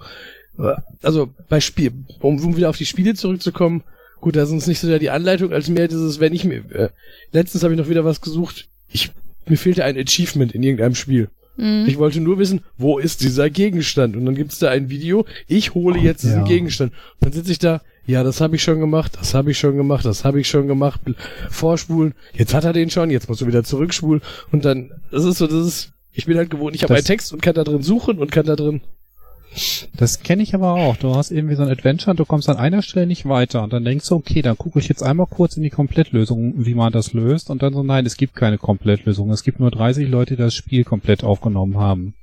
äh, also bei Spiel, um, um wieder auf die Spiele zurückzukommen, gut, da ist uns nicht so sehr die Anleitung, als mehr dieses, wenn ich mir, äh, letztens habe ich noch wieder was gesucht, ich, mir fehlte ein Achievement in irgendeinem Spiel. Mhm. Ich wollte nur wissen, wo ist dieser Gegenstand? Und dann gibt's da ein Video, ich hole jetzt diesen Ja. Gegenstand. Und dann sitze ich da, ja, das habe ich schon gemacht, das habe ich schon gemacht, das habe ich schon gemacht, vorspulen, jetzt hat er den schon, jetzt musst du wieder zurückspulen. Und dann, das ist so, das ist, ich bin halt gewohnt, ich habe einen Text und kann da drin suchen und kann da drin. Das kenne ich aber auch. Du hast irgendwie so ein Adventure und du kommst an einer Stelle nicht weiter und dann denkst du, okay, dann gucke ich jetzt einmal kurz in die Komplettlösung, wie man das löst und dann so, nein, es gibt keine Komplettlösung. Es gibt nur 30 Leute, die das Spiel komplett aufgenommen haben.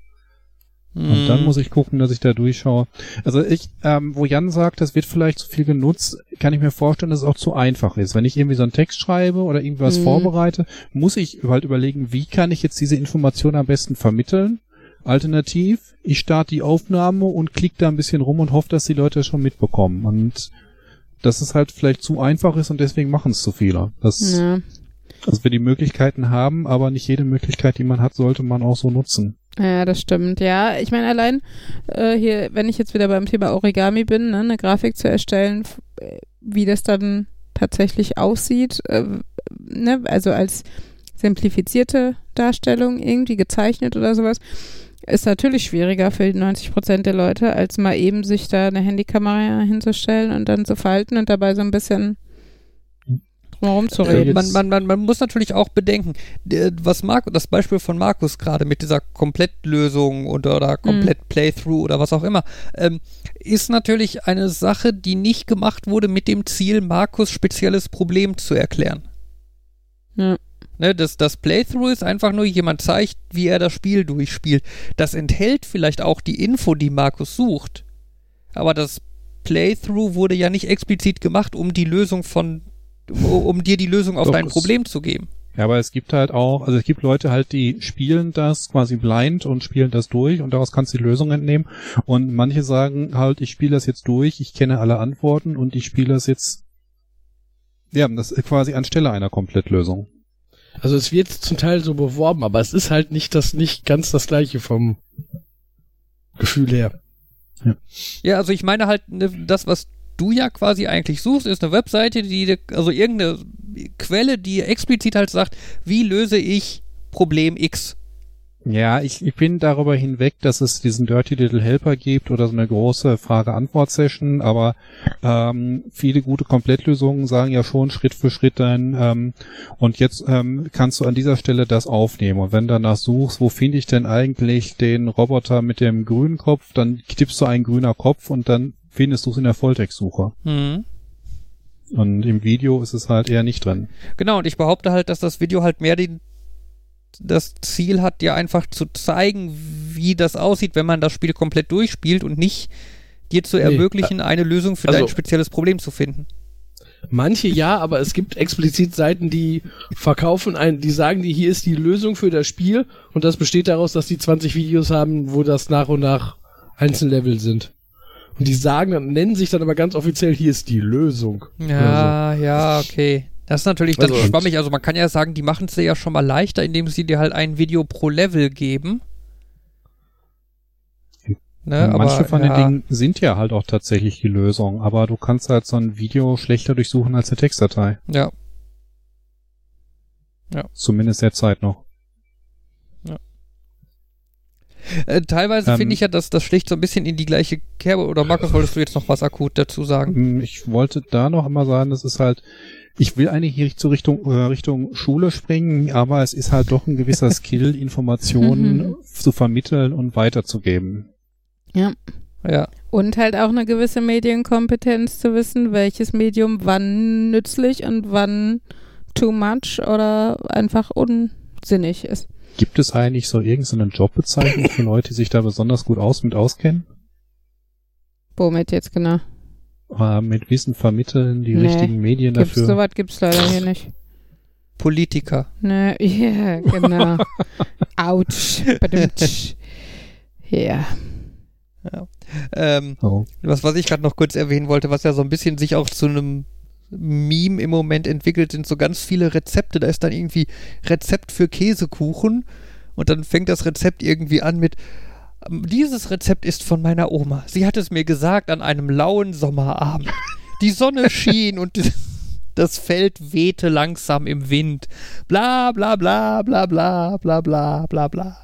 Und dann muss ich gucken, dass ich da durchschaue. Also ich, ähm, wo Jan sagt, das wird vielleicht zu viel genutzt, kann ich mir vorstellen, dass es auch zu einfach ist. Wenn ich irgendwie so einen Text schreibe oder irgendwas Mhm. vorbereite, muss ich halt überlegen, wie kann ich jetzt diese Information am besten vermitteln? Alternativ, ich starte die Aufnahme und klicke da ein bisschen rum und hoffe, dass die Leute das schon mitbekommen. Und dass es halt vielleicht zu einfach ist und deswegen machen es zu viele. Das, Ja. Also wir die Möglichkeiten haben, aber nicht jede Möglichkeit, die man hat, sollte man auch so nutzen. Ja, das stimmt. Ja, ich meine, allein äh, hier, wenn ich jetzt wieder beim Thema Origami bin, ne, eine Grafik zu erstellen, äh, wie das dann tatsächlich aussieht, äh, ne, also als simplifizierte Darstellung irgendwie gezeichnet oder sowas, ist natürlich schwieriger für 90 Prozent der Leute, als mal eben sich da eine Handykamera hinzustellen und dann zu falten und dabei so ein bisschen drumherum zu Äh, reden. jetzt- man, man, man, man muss natürlich auch bedenken, was Marco, das Beispiel von Markus gerade mit dieser Komplettlösung oder, oder komplett Playthrough oder was auch immer, ähm, ist natürlich eine Sache, die nicht gemacht wurde mit dem Ziel, Markus spezielles Problem zu erklären. Ja. Ne, das, das Playthrough ist einfach nur, jemand zeigt, wie er das Spiel durchspielt. Das enthält vielleicht auch die Info, die Markus sucht. Aber das Playthrough wurde ja nicht explizit gemacht, um die Lösung von, um dir die Lösung auf Doch, dein Problem zu geben. Ja, aber es gibt halt auch, also es gibt Leute halt, die spielen das quasi blind und spielen das durch und daraus kannst du die Lösung entnehmen. Und manche sagen halt, ich spiele das jetzt durch, ich kenne alle Antworten und ich spiele das jetzt, ja, das ist quasi anstelle einer Komplettlösung. Also es wird zum Teil so beworben, aber es ist halt nicht das nicht ganz das gleiche vom Gefühl her. Ja, also ich meine halt, ne, das, was du ja quasi eigentlich suchst, ist eine Webseite, die, also irgendeine Quelle, die explizit halt sagt, wie löse ich Problem X. Ja, ich, ich bin darüber hinweg, dass es diesen Dirty Little Helper gibt oder so eine große Frage-Antwort-Session, aber ähm, viele gute Komplettlösungen sagen ja schon Schritt für Schritt dann, ähm, und jetzt ähm, kannst du an dieser Stelle das aufnehmen. Und wenn du danach suchst, wo finde ich denn eigentlich den Roboter mit dem grünen Kopf, dann tippst du einen grüner Kopf und dann findest du es in der Volltextsuche. Mhm. Und im Video ist es halt eher nicht drin. Genau, und ich behaupte halt, dass das Video halt mehr den, das Ziel hat, dir einfach zu zeigen, wie das aussieht, wenn man das Spiel komplett durchspielt und nicht dir zu Nee, ermöglichen, eine Lösung für also- dein spezielles Problem zu finden. Manche ja, aber es gibt explizit Seiten, die verkaufen ein, die sagen die hier ist die Lösung für das Spiel und das besteht daraus, dass die 20 Videos haben, wo das nach und nach einzelne Level sind. Und die sagen dann, nennen sich dann aber ganz offiziell, hier ist die Lösung. Ja, ja, okay. Das ist natürlich dann Also- schwammig. Also man kann ja sagen, die machen es dir ja schon mal leichter, indem sie dir halt ein Video pro Level geben. Ne, manche aber, von ja, den Dingen sind ja halt auch tatsächlich die Lösung, aber du kannst halt so ein Video schlechter durchsuchen als eine Textdatei. Ja, Zumindest derzeit noch. Äh, teilweise Ähm, finde ich ja, dass das schlicht so ein bisschen in die gleiche Kerbe. Oder Markus, wolltest du jetzt noch was akut dazu sagen? Mm, Ich wollte da noch einmal sagen, das ist halt, ich will eigentlich hier zur Richtung, äh, Richtung Schule springen, aber es ist halt doch ein gewisser Skill, Informationen Mhm. zu vermitteln und weiterzugeben. Ja. Ja, Und halt auch eine gewisse Medienkompetenz zu wissen, welches Medium wann nützlich und wann too much oder einfach unsinnig ist. Gibt es eigentlich so irgendeine Jobbezeichnung für Leute, die sich da besonders gut aus mit auskennen? Womit jetzt genau? Äh, mit Wissen vermitteln, die Nee, richtigen Medien Gibt's, dafür? sowas gibt's leider hier nicht. Politiker. Ne, ja, genau. Autsch. Badumtsch. Ja. Ähm, Oh. was, was ich gerade noch kurz erwähnen wollte, was ja so ein bisschen sich auch zu einem Meme im Moment entwickelt, sind so ganz viele Rezepte. Da ist dann irgendwie Rezept für Käsekuchen und dann fängt das Rezept irgendwie an mit "Ähm, dieses Rezept ist von meiner Oma. Sie hat es mir gesagt an einem lauen Sommerabend. Die Sonne schien und das Feld wehte langsam im Wind. Bla bla bla bla bla bla bla bla bla.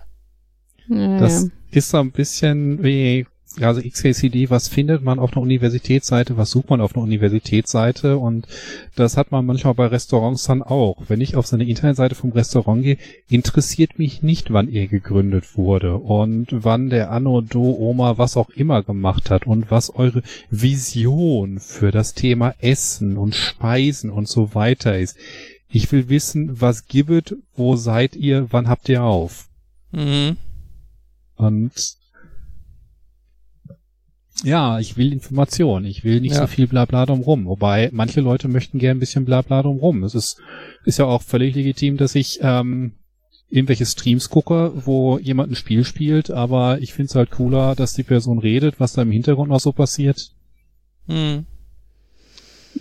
Das ist so ein bisschen wie, also XKCD, was findet man auf einer Universitätsseite, was sucht man auf einer Universitätsseite und das hat man manchmal bei Restaurants dann auch. Wenn ich auf so eine Internetseite vom Restaurant gehe, interessiert mich nicht, wann er gegründet wurde und wann der Anno, Do, Oma, was auch immer gemacht hat und was eure Vision für das Thema Essen und Speisen und so weiter ist. Ich will wissen, was gibt, wo seid ihr, wann habt ihr auf? Mhm. Und ja, ich will Information. Ich will nicht Ja. so viel Blabla drumrum. Wobei manche Leute möchten gern ein bisschen Blabla drumrum. Es ist, ist ja auch völlig legitim, dass ich ähm, irgendwelche Streams gucke, wo jemand ein Spiel spielt, aber ich finde es halt cooler, dass die Person redet, was da im Hintergrund noch so passiert. Mhm.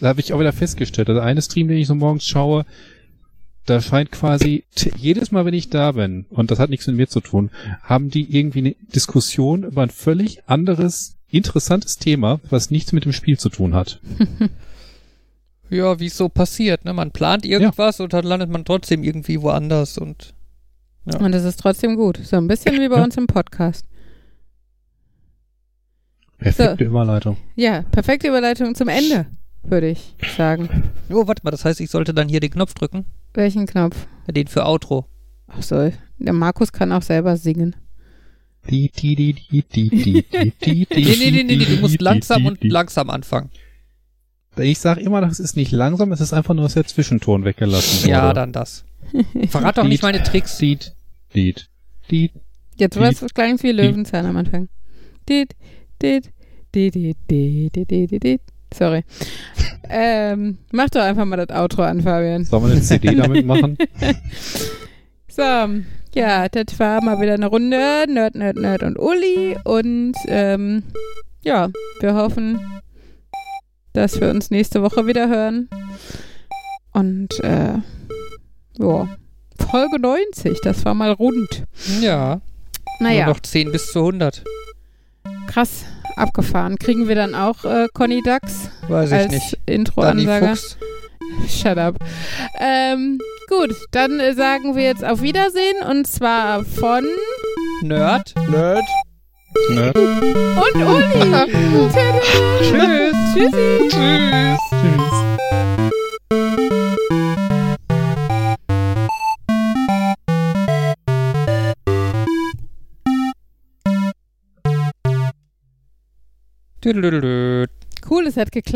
da habe ich auch wieder festgestellt, also eine Stream, den ich so morgens schaue, da scheint quasi jedes Mal, wenn ich da bin, und das hat nichts mit mir zu tun, haben die irgendwie eine Diskussion über ein völlig anderes, interessantes Thema, was nichts mit dem Spiel zu tun hat. Ja, wie es so passiert, ne? Man plant irgendwas und dann landet man trotzdem irgendwie woanders und Ja. Und es ist trotzdem gut. So ein bisschen wie bei Ja. uns im Podcast. Perfekte Überleitung. Ja, perfekte Überleitung zum Ende, würde ich sagen. Oh, warte mal, das heißt, ich sollte dann hier den Knopf drücken? Welchen Knopf? Den für Outro. Ach so, der Markus kann auch selber singen. Die, die, die, die, die, die, die, die, die, Nee, nee, nee, nee, nee, du musst die, langsam die, und die. langsam anfangen. Ich sag immer, das ist nicht langsam, es ist einfach nur, dass der Zwischenton weggelassen wurde. Ja, dann das. Verrat doch nicht meine Tricks. Lied, Lied, Lied. Jetzt Die- war es klang wie Löwenzahn am Anfang. Dit, dit, dit, dit, dit, dit, dit. Sorry. ähm, mach doch einfach mal das Outro an, Fabian. Sollen wir eine CD damit machen? So, ja, das war mal wieder eine Runde. Nerd, Nerd, Nerd und Uli. Und ähm, ja, wir hoffen, dass wir uns nächste Woche wieder hören. Und äh, ja, Folge 90, das war mal rund. Ja, Naja, nur noch 10 bis zu 100. krass abgefahren. Kriegen wir dann auch äh, Conny Dax Weiß ich als Intro-Ansage? Shut up. Ähm, gut, dann äh, sagen wir jetzt auf Wiedersehen und zwar von Nerd. Nerd. Nerd. und Uli. Tschüss. Tschüssi. Tschüss. Tschüss. Cool, es hat geklappt.